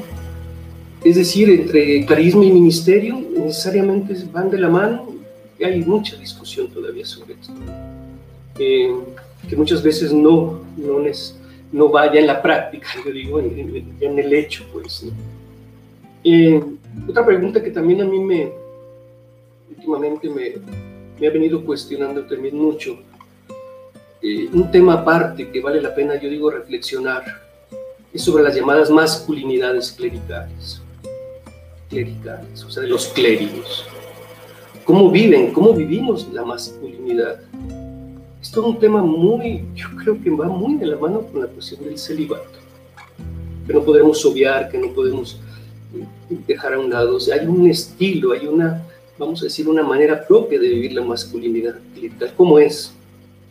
Es decir, entre carisma y ministerio necesariamente van de la mano y hay mucha discusión todavía sobre esto. Eh, que muchas veces no, no, no vaya en la práctica, yo digo, en, en el hecho, pues. Eh, otra pregunta que también a mí me, últimamente me, ha venido cuestionando también mucho, eh, un tema aparte que vale la pena, yo digo, reflexionar, es sobre las llamadas masculinidades clericales. Clericales, o sea, de los clérigos. ¿Cómo viven? ¿Cómo vivimos la masculinidad? Es un tema muy, yo creo que va muy de la mano con la cuestión del celibato, que no podemos obviar, que no podemos dejar a un lado. O hay un estilo, hay una, vamos a decir, una manera propia de vivir la masculinidad clerical. ¿Cómo es?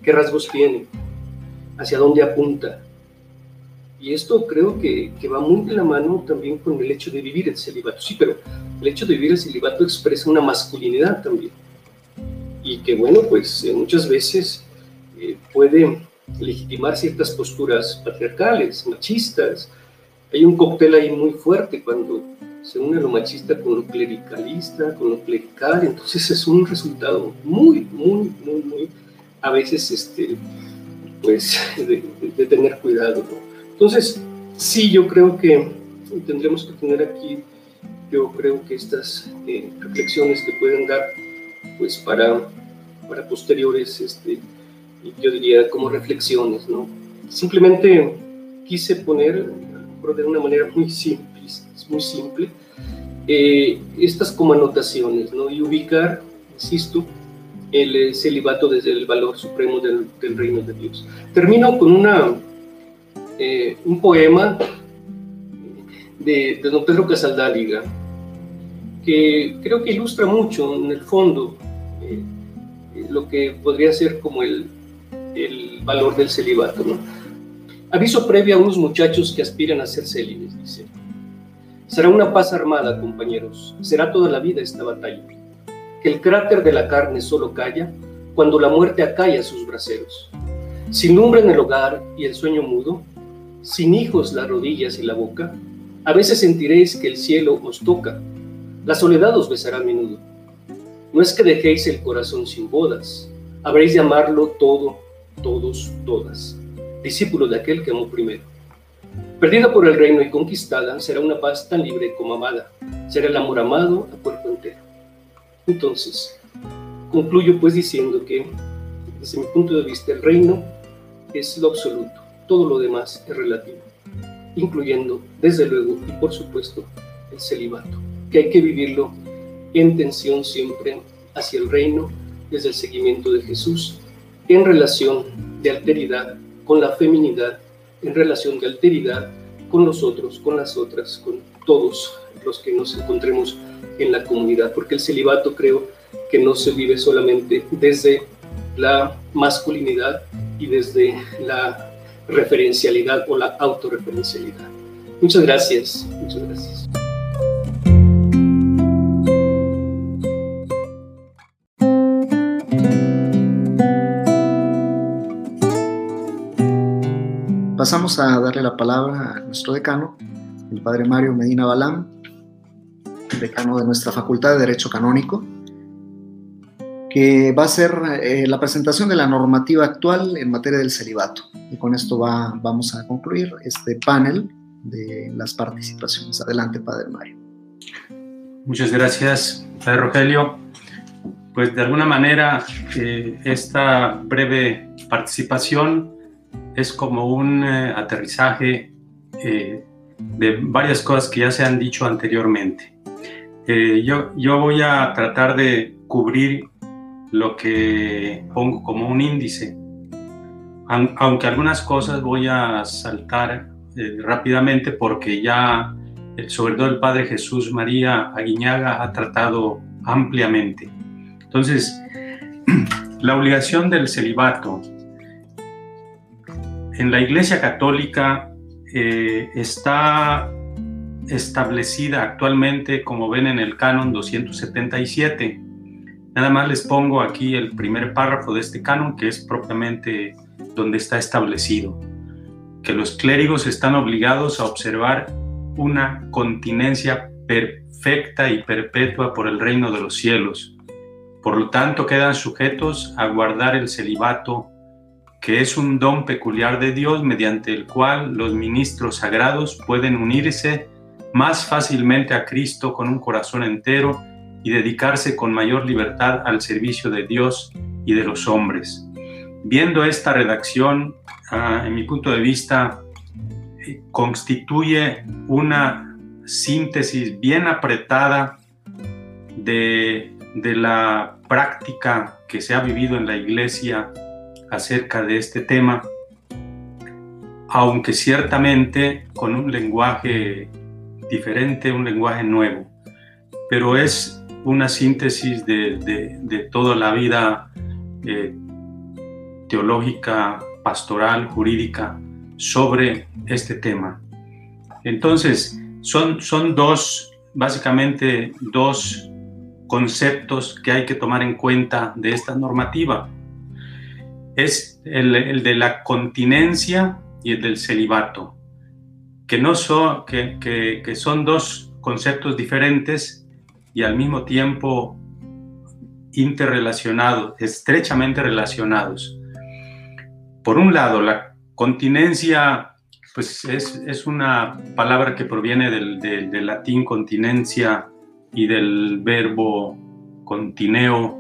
¿Qué rasgos tiene? ¿Hacia dónde apunta? Y esto creo que, que, va muy de la mano también con el hecho de vivir el celibato. Sí, pero el hecho de vivir el celibato expresa una masculinidad también. Y que bueno, pues eh, muchas veces eh, puede legitimar ciertas posturas patriarcales, machistas. Hay un cóctel ahí muy fuerte cuando se une lo machista con lo clericalista, con lo clerical, entonces es un resultado muy, muy, muy, muy, a veces, este, pues, de, tener cuidado. Entonces, sí, yo creo que tendremos que tener aquí, yo creo que estas eh, reflexiones que pueden dar, pues, para, para posteriores, este, yo diría como reflexiones, ¿no? Simplemente quise poner, de una manera muy simple, muy simple, eh, estas como anotaciones, ¿no? Y ubicar, insisto, el eh, celibato desde el valor supremo del, reino de Dios. Termino con una, eh, un poema de, de, don Pedro Casaldáliga, que creo que ilustra mucho en el fondo lo que podría ser como el, el valor del celibato. ¿no? Aviso previo a unos muchachos que aspiran a ser célibes, dice. Será una paz armada, compañeros. Será toda la vida esta batalla. Que el cráter de la carne solo calla cuando la muerte acalla sus braseros. Sin lumbre en el hogar y el sueño mudo, sin hijos las rodillas y la boca, a veces sentiréis que el cielo os toca, la soledad os besará a menudo. No es que dejéis el corazón sin bodas, habréis de amarlo todo todos, todas, discípulos de aquel que amó primero. Perdida por el reino y conquistada, será una paz tan libre como amada, será el amor amado a cuerpo entero. Entonces, concluyo pues diciendo que, desde mi punto de vista, el reino es lo absoluto, todo lo demás es relativo, incluyendo, desde luego, y por supuesto, el celibato, que hay que vivirlo en tensión siempre hacia el reino, desde el seguimiento de Jesús en relación de alteridad con la feminidad, en relación de alteridad con los otros, con las otras, con todos los que nos encontremos en la comunidad, porque el celibato creo que no se vive solamente desde la masculinidad y desde la referencialidad o la autorreferencialidad. Muchas gracias, muchas gracias. Pasamos a darle la palabra a nuestro decano, el padre Mario Medina Balán, decano de nuestra Facultad de Derecho Canónico, que va a hacer eh, la presentación de la normativa actual en materia del celibato. Y con esto va, vamos a concluir este panel de las participaciones. Adelante, Padre Mario. Muchas gracias, Padre Rogelio. Pues de alguna manera eh, esta breve participación es como un eh, aterrizaje eh, de varias cosas que ya se han dicho anteriormente. Eh, yo, yo voy a tratar de cubrir lo que pongo como un índice, aunque algunas cosas voy a saltar rápidamente porque ya, sobre todo el Padre Jesús María Aguiñaga, ha tratado ampliamente. Entonces, la obligación del celibato en la Iglesia Católica eh, está establecida actualmente, como ven en el canon 277. Nada más les pongo aquí el primer párrafo de este canon, que es propiamente donde está establecido, que los clérigos están obligados a observar una continencia perfecta y perpetua por el reino de los cielos. Por lo tanto, quedan sujetos a guardar el celibato que es un don peculiar de Dios mediante el cual los ministros sagrados pueden unirse más fácilmente a Cristo con un corazón entero y dedicarse con mayor libertad al servicio de Dios y de los hombres. viendo esta redacción, ah, en mi punto de vista, constituye una síntesis bien apretada de, de la práctica que se ha vivido en la iglesia acerca de este tema, aunque ciertamente con un lenguaje diferente, un lenguaje nuevo, pero es una síntesis de, toda la vida eh, teológica, pastoral, jurídica sobre este tema. Entonces, son, son dos, básicamente dos conceptos que hay que tomar en cuenta de esta normativa. Es el, de la continencia y el del celibato, que, no son, que, que son dos conceptos diferentes y al mismo tiempo interrelacionados, estrechamente relacionados. Por un lado, la continencia pues es, una palabra que proviene del, latín continencia y del verbo contineo,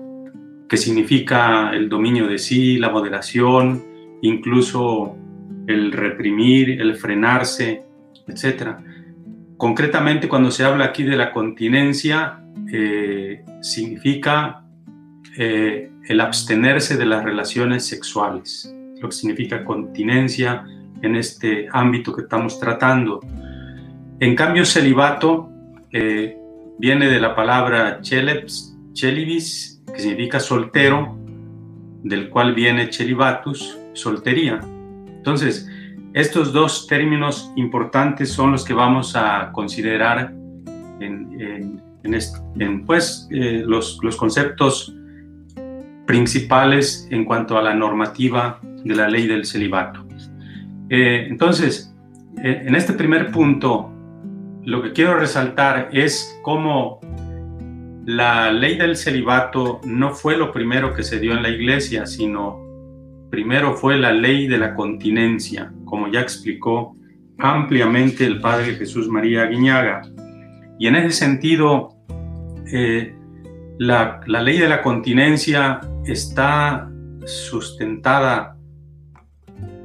que significa el dominio de sí, la moderación, incluso el reprimir, el frenarse, etc. Concretamente, cuando se habla aquí de la continencia, eh, significa eh, el abstenerse de las relaciones sexuales, lo que significa continencia en este ámbito que estamos tratando. En cambio, celibato eh, viene de la palabra cheleps, chelibis, que significa soltero, del cual viene celibatus, soltería. Entonces, estos dos términos importantes son los que vamos a considerar en, pues, eh, los, los conceptos principales en cuanto a la normativa de la ley del celibato. Eh, entonces, eh, en este primer punto, lo que quiero resaltar es cómo la ley del celibato no fue lo primero que se dio en la iglesia, sino primero fue la ley de la continencia, como ya explicó ampliamente el padre Jesús María Guiñaga. Y en ese sentido, eh, la, ley de la continencia está sustentada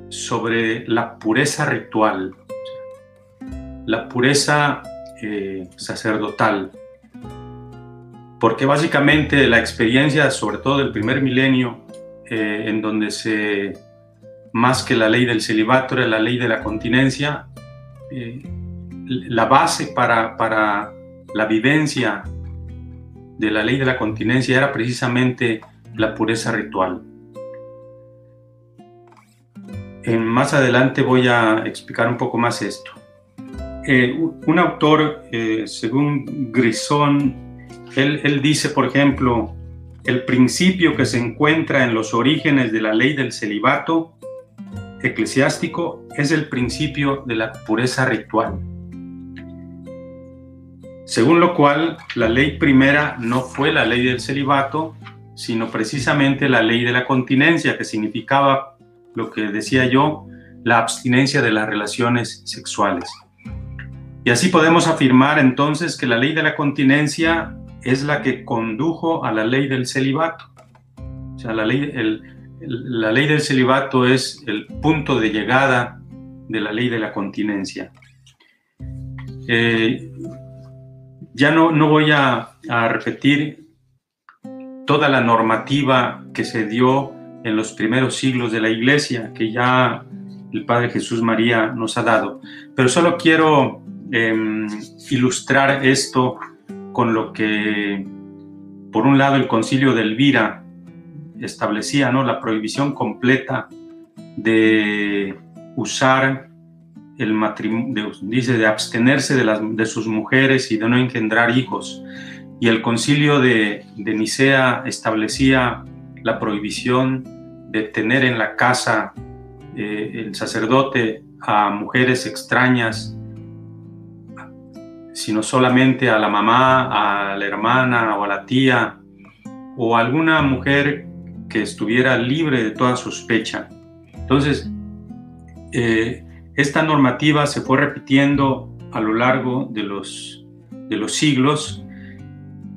sobre la pureza ritual, la pureza eh, sacerdotal, porque básicamente la experiencia, sobre todo del primer milenio, eh, en donde se, más que la ley del celibato, era la ley de la continencia, eh, la base para, para la vivencia de la ley de la continencia era precisamente la pureza ritual más adelante voy a explicar un poco más esto. Eh, un autor, eh, según Grisón, él, dice, por ejemplo, el principio que se encuentra en los orígenes de la ley del celibato eclesiástico es el principio de la pureza ritual. Según lo cual, la ley primera no fue la ley del celibato, sino precisamente la ley de la continencia, que significaba lo que decía yo, la abstinencia de las relaciones sexuales. Y así podemos afirmar entonces que la ley de la continencia es la que condujo a la ley del celibato. O sea, la ley, la ley del celibato es el punto de llegada de la ley de la continencia. Eh, ya no, no voy a, a repetir toda la normativa que se dio en los primeros siglos de la iglesia que ya el Padre Jesús María nos ha dado. Pero solo quiero em, ilustrar esto con lo que, por un lado, el concilio de Elvira establecía, ¿no? La prohibición completa de usar el matrimonio, dice, de abstenerse de, las, de sus mujeres y de no engendrar hijos. Y el concilio de, Nicea establecía la prohibición de tener en la casa eh, el sacerdote a mujeres extrañas, sino solamente a la mamá, a la hermana o a la tía, o alguna mujer que estuviera libre de toda sospecha. Entonces, eh, esta normativa se fue repitiendo a lo largo de los, de los siglos,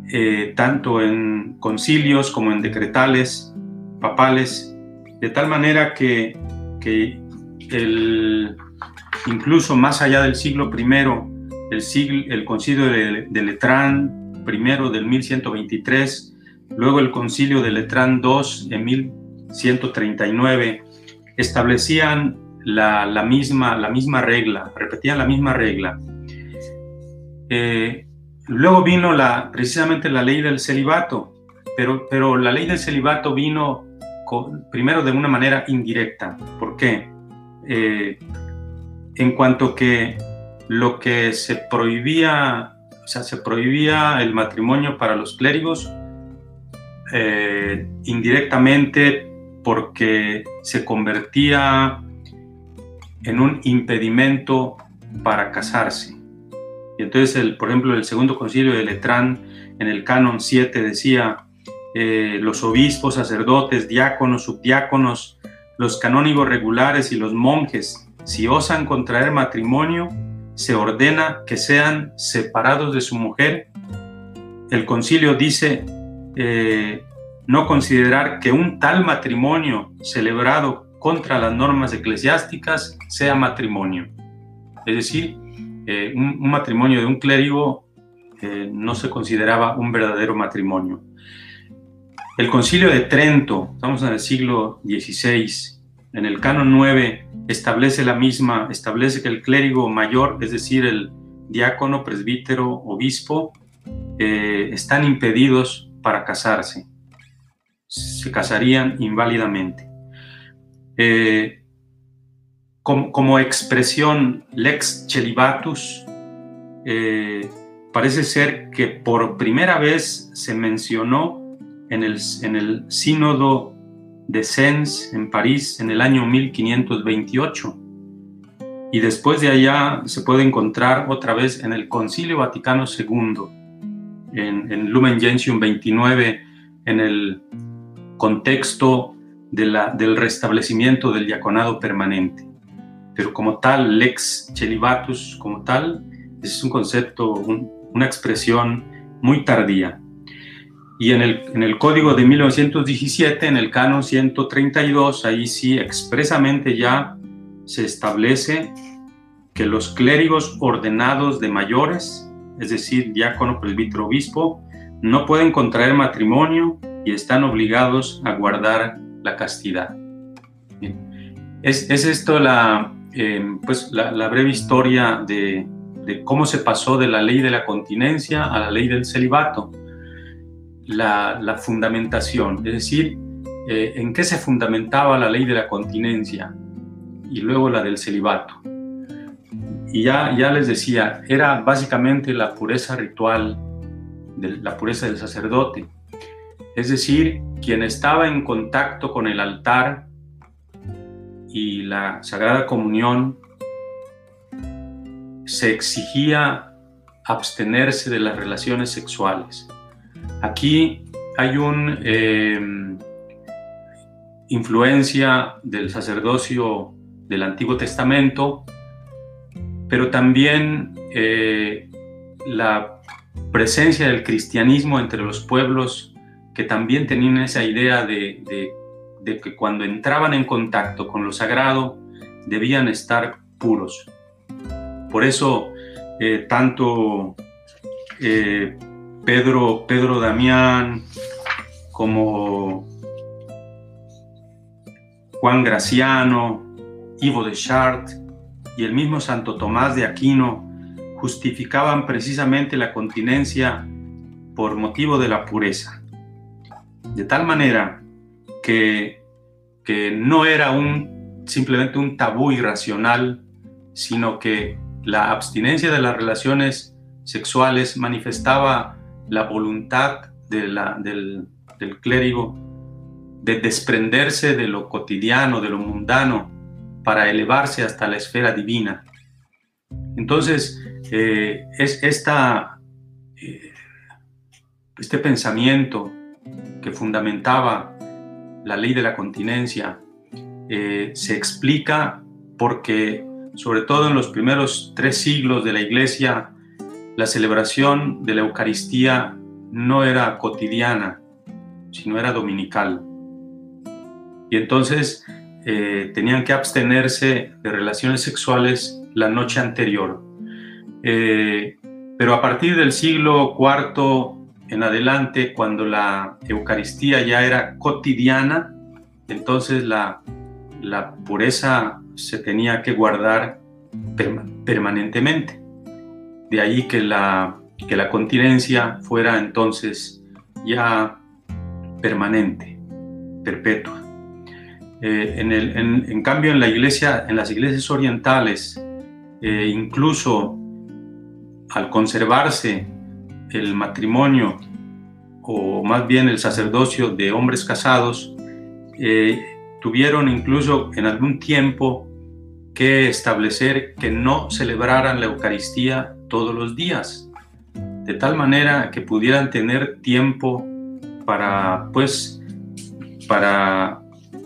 eh, tanto en concilios como en decretales papales, de tal manera que, que el, incluso más allá del siglo I, el, siglo, el concilio de, de Letrán primero del 1123, luego el concilio de Letrán II en 1139, establecían la, la, misma, la misma regla, repetían la misma regla. Eh, luego vino la, precisamente la ley del celibato, pero, pero la ley del celibato vino primero de una manera indirecta. ¿Por qué? Eh, en cuanto que lo que se prohibía, o sea, se prohibía el matrimonio para los clérigos eh, indirectamente porque se convertía en un impedimento para casarse. Y entonces, el, por ejemplo, el segundo concilio de Letrán, en el canon 7, decía, eh, los obispos, sacerdotes, diáconos, subdiáconos, los canónigos regulares y los monjes, si osan contraer matrimonio, se ordena que sean separados de su mujer. El concilio dice eh, no considerar que un tal matrimonio celebrado contra las normas eclesiásticas sea matrimonio. Es decir, eh, un, matrimonio de un clérigo eh, no se consideraba un verdadero matrimonio. El concilio de Trento, estamos en el siglo XVI, en el canon 9 establece la misma, establece que el clérigo mayor, es decir, el diácono, presbítero, obispo, eh, están impedidos para casarse. Se casarían inválidamente. Eh, como, expresión lex celibatus, eh, parece ser que por primera vez se mencionó en el, en el sínodo de Sens en París en el año 1528. Y después de allá se puede encontrar otra vez en el Concilio Vaticano II, en, Lumen Gentium 29, en el contexto de del restablecimiento del diaconado permanente. Pero como tal, lex celibatus, como tal, es un concepto, una expresión muy tardía. Y en el, en el código de 1917, en el canon 132, ahí sí expresamente ya se establece que los clérigos ordenados de mayores, es decir, diácono, presbítero, obispo, no pueden contraer matrimonio y están obligados a guardar la castidad. Es, es, esto la, eh, pues la, la, breve historia de, de cómo se pasó de la ley de la continencia a la ley del celibato la, fundamentación, es decir, eh, en qué se fundamentaba la ley de la continencia y luego la del celibato. Y ya, ya les decía, era básicamente la pureza ritual, de, la pureza del sacerdote. Es decir, quien estaba en contacto con el altar y la Sagrada Comunión, se exigía abstenerse de las relaciones sexuales. Aquí hay una em, influencia del sacerdocio del Antiguo Testamento, pero también eh, la presencia del cristianismo entre los pueblos que también tenían esa idea de, que cuando entraban en contacto con lo sagrado debían estar puros. Por eso, eh, tanto eh, Pedro, Pedro Damián, como Juan Graciano, Ivo de Chartres y el mismo Santo Tomás de Aquino justificaban precisamente la continencia por motivo de la pureza. De tal manera que, que no era un, simplemente un tabú irracional, sino que la abstinencia de las relaciones sexuales manifestaba la voluntad del, clérigo de desprenderse de lo cotidiano, de lo mundano, para elevarse hasta la esfera divina. Entonces, eh, es esta, eh, este pensamiento que fundamentaba la ley de la continencia eh, se explica porque, sobre todo en los primeros tres siglos de la Iglesia, la celebración de la Eucaristía no era cotidiana, sino era dominical. y entonces eh, tenían que abstenerse de relaciones sexuales la noche anterior. Eh, pero a partir del siglo IV en adelante, cuando la Eucaristía ya era cotidiana, entonces la, la pureza se tenía que guardar permanentemente. De ahí que la, que la continencia fuera entonces ya permanente, perpetua. Eh, en, el, en, cambio, en la iglesia, en las iglesias orientales, eh, incluso al conservarse el matrimonio o más bien el sacerdocio de hombres casados, eh, tuvieron incluso en algún tiempo que establecer que no celebraran la Eucaristía todos los días, de tal manera que pudieran tener tiempo para, pues, para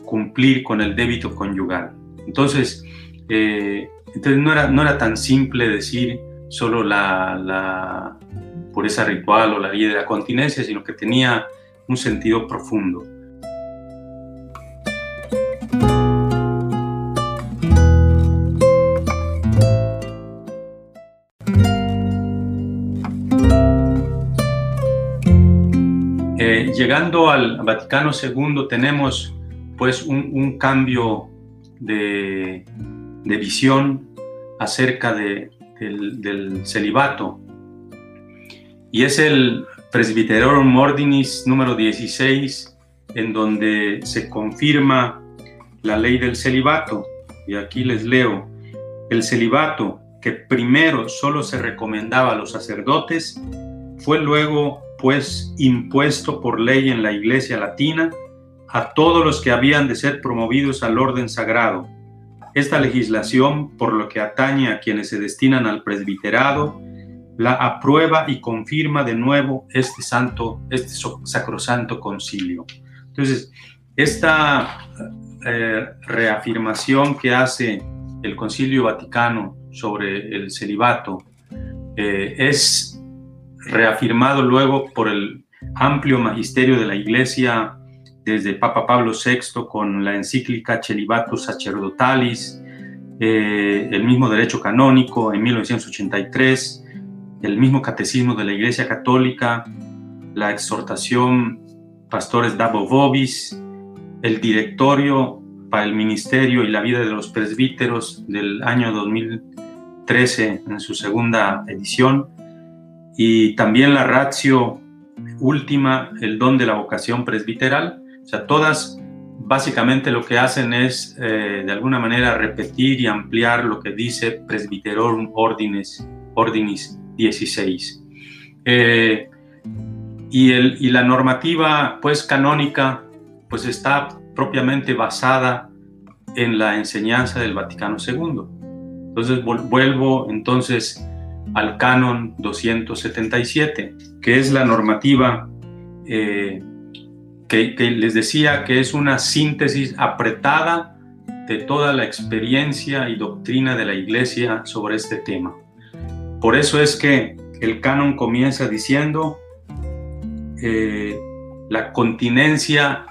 cumplir con el débito conyugal. Entonces, eh, entonces no, era, no era tan simple decir solo la, la pureza ritual o la vida de la continencia, sino que tenía un sentido profundo. Llegando al Vaticano II tenemos pues un, cambio de, visión acerca del, celibato. Y es el Presbyterorum Ordinis número 16, en donde se confirma la ley del celibato. Y aquí les leo, el celibato, que primero solo se recomendaba a los sacerdotes, fue luego pues impuesto por ley en la Iglesia Latina a todos los que habían de ser promovidos al orden sagrado. Esta legislación, por lo que atañe a quienes se destinan al presbiterado, la aprueba y confirma de nuevo este santo, este sacrosanto concilio. Entonces, esta eh, reafirmación que hace el Concilio Vaticano sobre el celibato eh, es reafirmado luego por el amplio magisterio de la Iglesia desde Papa Pablo VI con la encíclica Celibatus Sacerdotalis, eh, el mismo derecho canónico en 1983, el mismo catecismo de la Iglesia Católica, la exhortación Pastores Dabo Vobis, el directorio para el ministerio y la vida de los presbíteros del año 2013 en su segunda edición, y también la ratio última, el don de la vocación presbiteral, o sea, todas básicamente lo que hacen es eh, de alguna manera repetir y ampliar lo que dice Presbiterorum Ordinis, Ordinis 16. Eh, y, el, y, la normativa pues canónica pues está propiamente basada en la enseñanza del Vaticano II. Entonces vuelvo entonces al canon 277, que es la normativa eh, que, les decía que es una síntesis apretada de toda la experiencia y doctrina de la Iglesia sobre este tema. Por eso es que el canon comienza diciendo eh, la continencia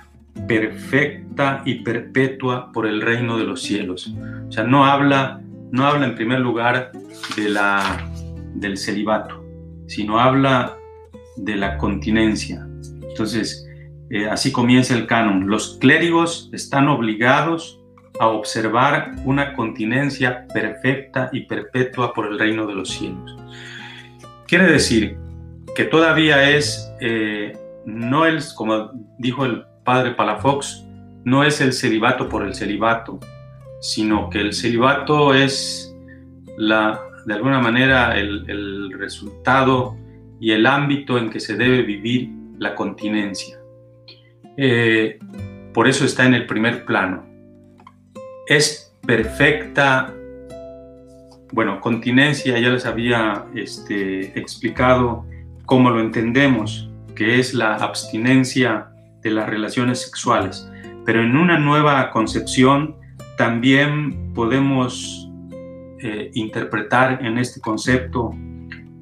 perfecta y perpetua por el reino de los cielos. O sea, no habla, no habla en primer lugar de la, del celibato, sino habla de la continencia. Entonces, eh, así comienza el canon. Los clérigos están obligados a observar una continencia perfecta y perpetua por el reino de los cielos. Quiere decir que todavía es, eh, no es, como dijo el padre Palafox, no es el celibato por el celibato, sino que el celibato es la, de alguna manera el, resultado y el ámbito en que se debe vivir la continencia. Eh, por eso está en el primer plano. Es perfecta, bueno, continencia, ya les había este, explicado cómo lo entendemos, que es la abstinencia de las relaciones sexuales. Pero en una nueva concepción también podemos eh, interpretar en este concepto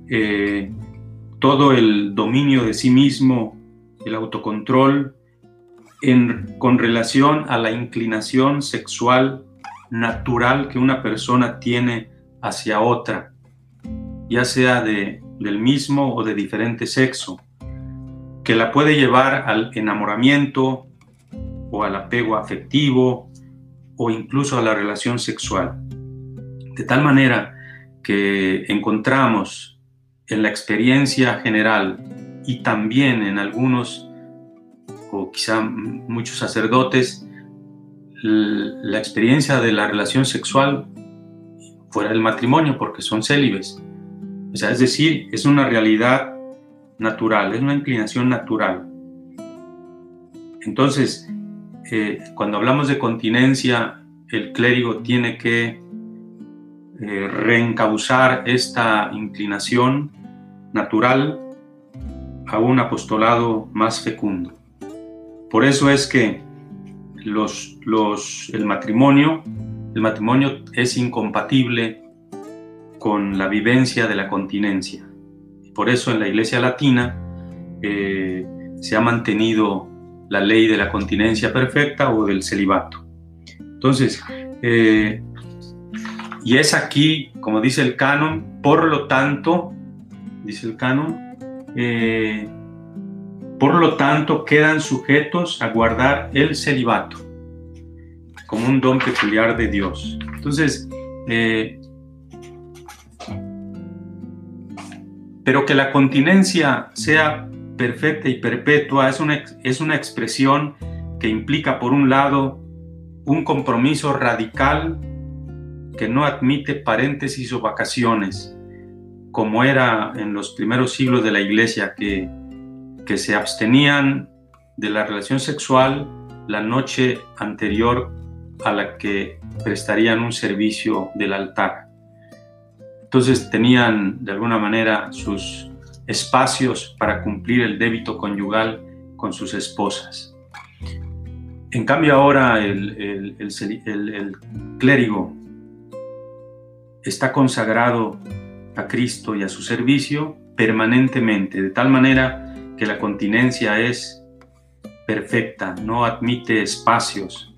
eh, todo el dominio de sí mismo, el autocontrol, con relación a la inclinación sexual natural que una persona tiene hacia otra, ya sea de, del mismo o de diferente sexo, que la puede llevar al enamoramiento o al apego afectivo o incluso a la relación sexual. De tal manera que encontramos en la experiencia general y también en algunos o quizá muchos sacerdotes la experiencia de la relación sexual fuera del matrimonio porque son célibes. O sea, es decir, es una realidad natural, es una inclinación natural. Entonces, eh, cuando hablamos de continencia, el clérigo tiene que eh, reencauzar esta inclinación natural a un apostolado más fecundo. Por eso es que el matrimonio, el matrimonio es incompatible con la vivencia de la continencia. Por eso en la Iglesia Latina eh, se ha mantenido la ley de la continencia perfecta o del celibato. Entonces, eh, y es aquí, como dice el canon, por lo tanto, dice el canon, eh, por lo tanto, quedan sujetos a guardar el celibato como un don peculiar de Dios. Entonces, eh, pero que la continencia sea perfecta y perpetua es una, es una expresión que implica, por un lado, un compromiso radical que no admite paréntesis o vacaciones, como era en los primeros siglos de la Iglesia, que que se abstenían de la relación sexual la noche anterior a la que prestarían un servicio del altar. Entonces tenían de alguna manera sus espacios para cumplir el débito conyugal con sus esposas. En cambio ahora el, el clérigo está consagrado a Cristo y a su servicio permanentemente, de tal manera que la continencia es perfecta, no admite espacios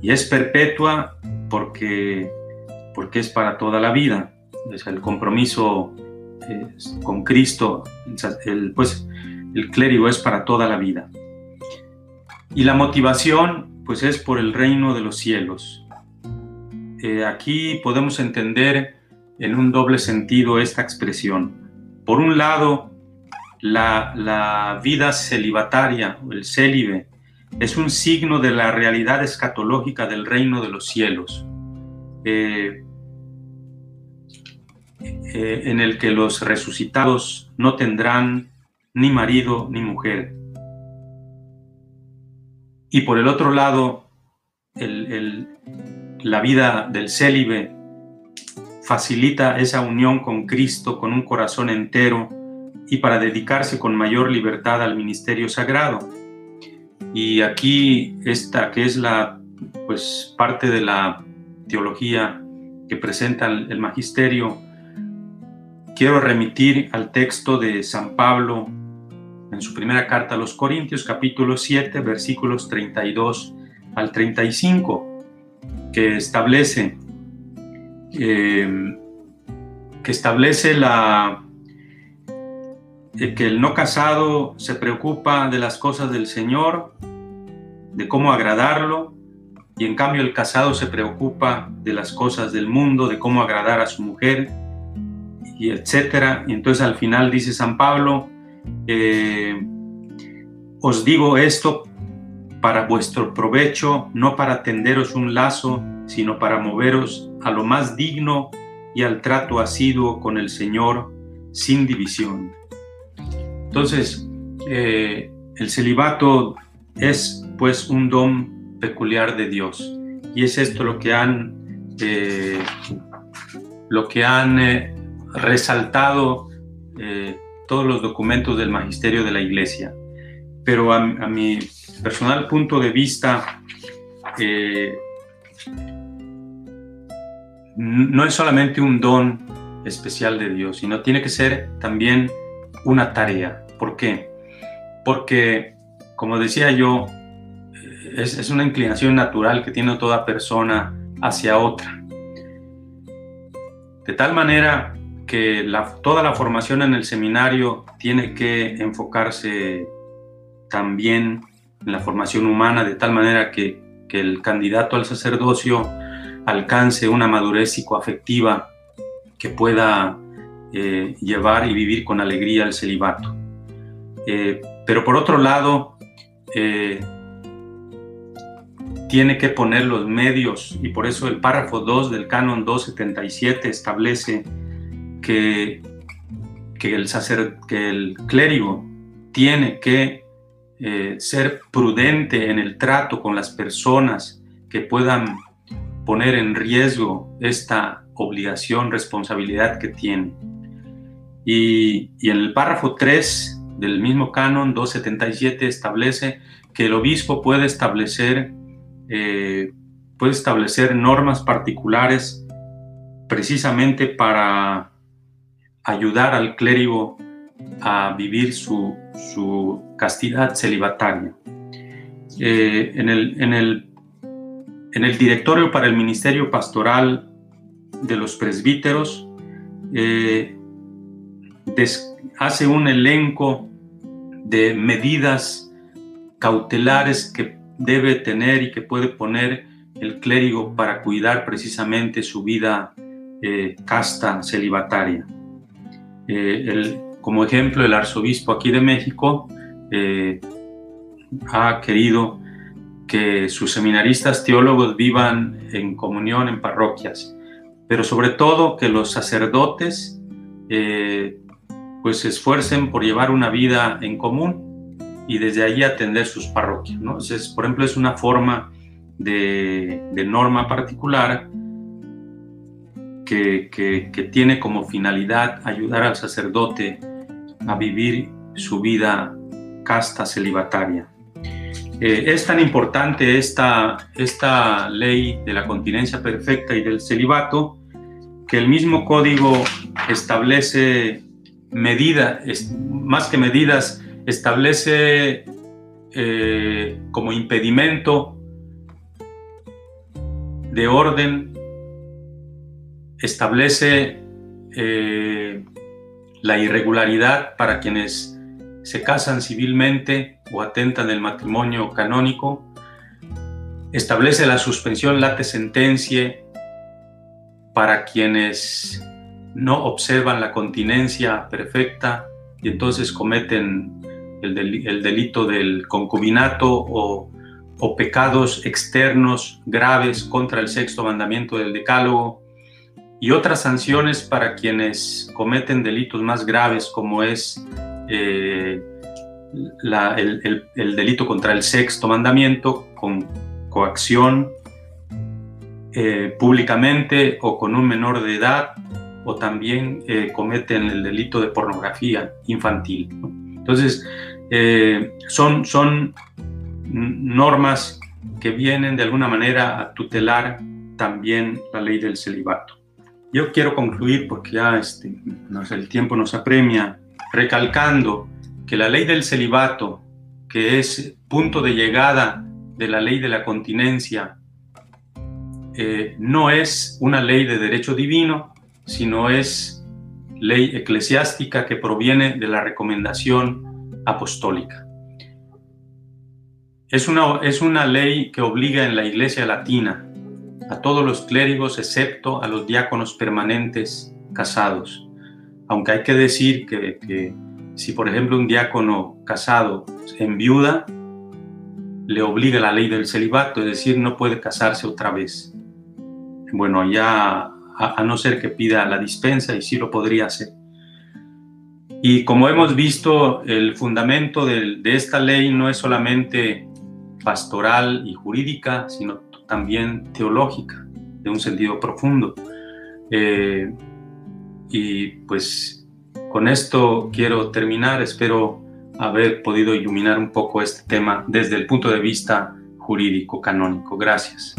y es perpetua porque, porque es para toda la vida. el compromiso con Cristo, el, pues, el clérigo es para toda la vida. Y la motivación, pues es por el reino de los cielos. Aquí podemos entender en un doble sentido esta expresión. Por un lado, la, vida celibataria o el célibe es un signo de la realidad escatológica del reino de los cielos, eh, eh, en el que los resucitados no tendrán ni marido ni mujer. Y por el otro lado, la vida del célibe facilita esa unión con Cristo con un corazón entero y para dedicarse con mayor libertad al ministerio sagrado. Y aquí esta que es la pues parte de la teología que presenta el magisterio, quiero remitir al texto de San Pablo en su primera carta a los Corintios, capítulo 7, versículos 32 al 35, que establece, eh, que establece la, que el no casado se preocupa de las cosas del Señor, de cómo agradarlo, y en cambio el casado se preocupa de las cosas del mundo, de cómo agradar a su mujer, y etcétera. Y entonces al final dice San Pablo, eh, os digo esto para vuestro provecho, no para tenderos un lazo, sino para moveros a lo más digno y al trato asiduo con el Señor sin división. Entonces, eh, el celibato es pues un don peculiar de Dios y es esto lo que han, eh, lo que han eh, resaltado todos los documentos del magisterio de la Iglesia. Pero a, a mi personal punto de vista, no es solamente un don especial de Dios, sino tiene que ser también una tarea. ¿Por qué? Porque, como decía yo, es, una inclinación natural que tiene toda persona hacia otra. De tal manera que toda la formación en el seminario tiene que enfocarse también en la formación humana, de tal manera que, el candidato al sacerdocio alcance una madurez psicoafectiva que pueda eh, llevar y vivir con alegría el celibato. Eh, pero por otro lado, eh, tiene que poner los medios y por eso el párrafo 2 del canon 277 establece que, que, el, sacer, que el clérigo tiene que eh, ser prudente en el trato con las personas que puedan poner en riesgo esta obligación, responsabilidad que tiene. Y, y en el párrafo 3 del mismo canon 277 establece que el obispo puede establecer eh, puede establecer normas particulares precisamente para ayudar al clérigo a vivir su, castidad celibataria. Eh, en, el, en, el, en, el, directorio para el ministerio pastoral de los presbíteros eh, hace un elenco de medidas cautelares que debe tener y que puede poner el clérigo para cuidar precisamente su vida eh, casta celibataria. Eh, como ejemplo, el arzobispo aquí de México eh, ha querido que sus seminaristas teólogos vivan en comunión en parroquias, pero sobre todo que los sacerdotes pues se esfuercen por llevar una vida en común y desde allí atender sus parroquias. ¿no? Entonces, por ejemplo, es una forma de, norma particular que, que, tiene como finalidad ayudar al sacerdote a vivir su vida casta celibataria. Eh, es tan importante esta, esta ley de la continencia perfecta y del celibato que el mismo código establece medidas, más que medidas, establece eh, como impedimento de orden, establece eh, la irregularidad para quienes se casan civilmente o atentan el matrimonio canónico, establece la suspensión late sentencia para quienes no observan la continencia perfecta y entonces cometen el, delito del concubinato o, pecados externos graves contra el sexto mandamiento del decálogo y otras sanciones para quienes cometen delitos más graves como es eh, el, delito contra el sexto mandamiento con coacción eh, públicamente o con un menor de edad o también eh, cometen el delito de pornografía infantil. Entonces, eh, son, son normas que vienen de alguna manera a tutelar también la ley del celibato. Yo quiero concluir porque ya este, el tiempo nos apremia, recalcando que la ley del celibato, que es punto de llegada de la ley de la continencia, eh, no es una ley de derecho divino, sino es ley eclesiástica que proviene de la recomendación apostólica. Es una, es una ley que obliga en la Iglesia Latina a todos los clérigos excepto a los diáconos permanentes casados. Aunque hay que decir que, si por ejemplo un diácono casado en viuda, le obliga la ley del celibato, es decir, no puede casarse otra vez. Bueno, ya a, a no ser que pida la dispensa y sí lo podría hacer. Y como hemos visto, el fundamento de, esta ley no es solamente pastoral y jurídica, sino también teológica, de un sentido profundo. Eh, y pues con esto quiero terminar. Espero haber podido iluminar un poco este tema desde el punto de vista jurídico, canónico. Gracias.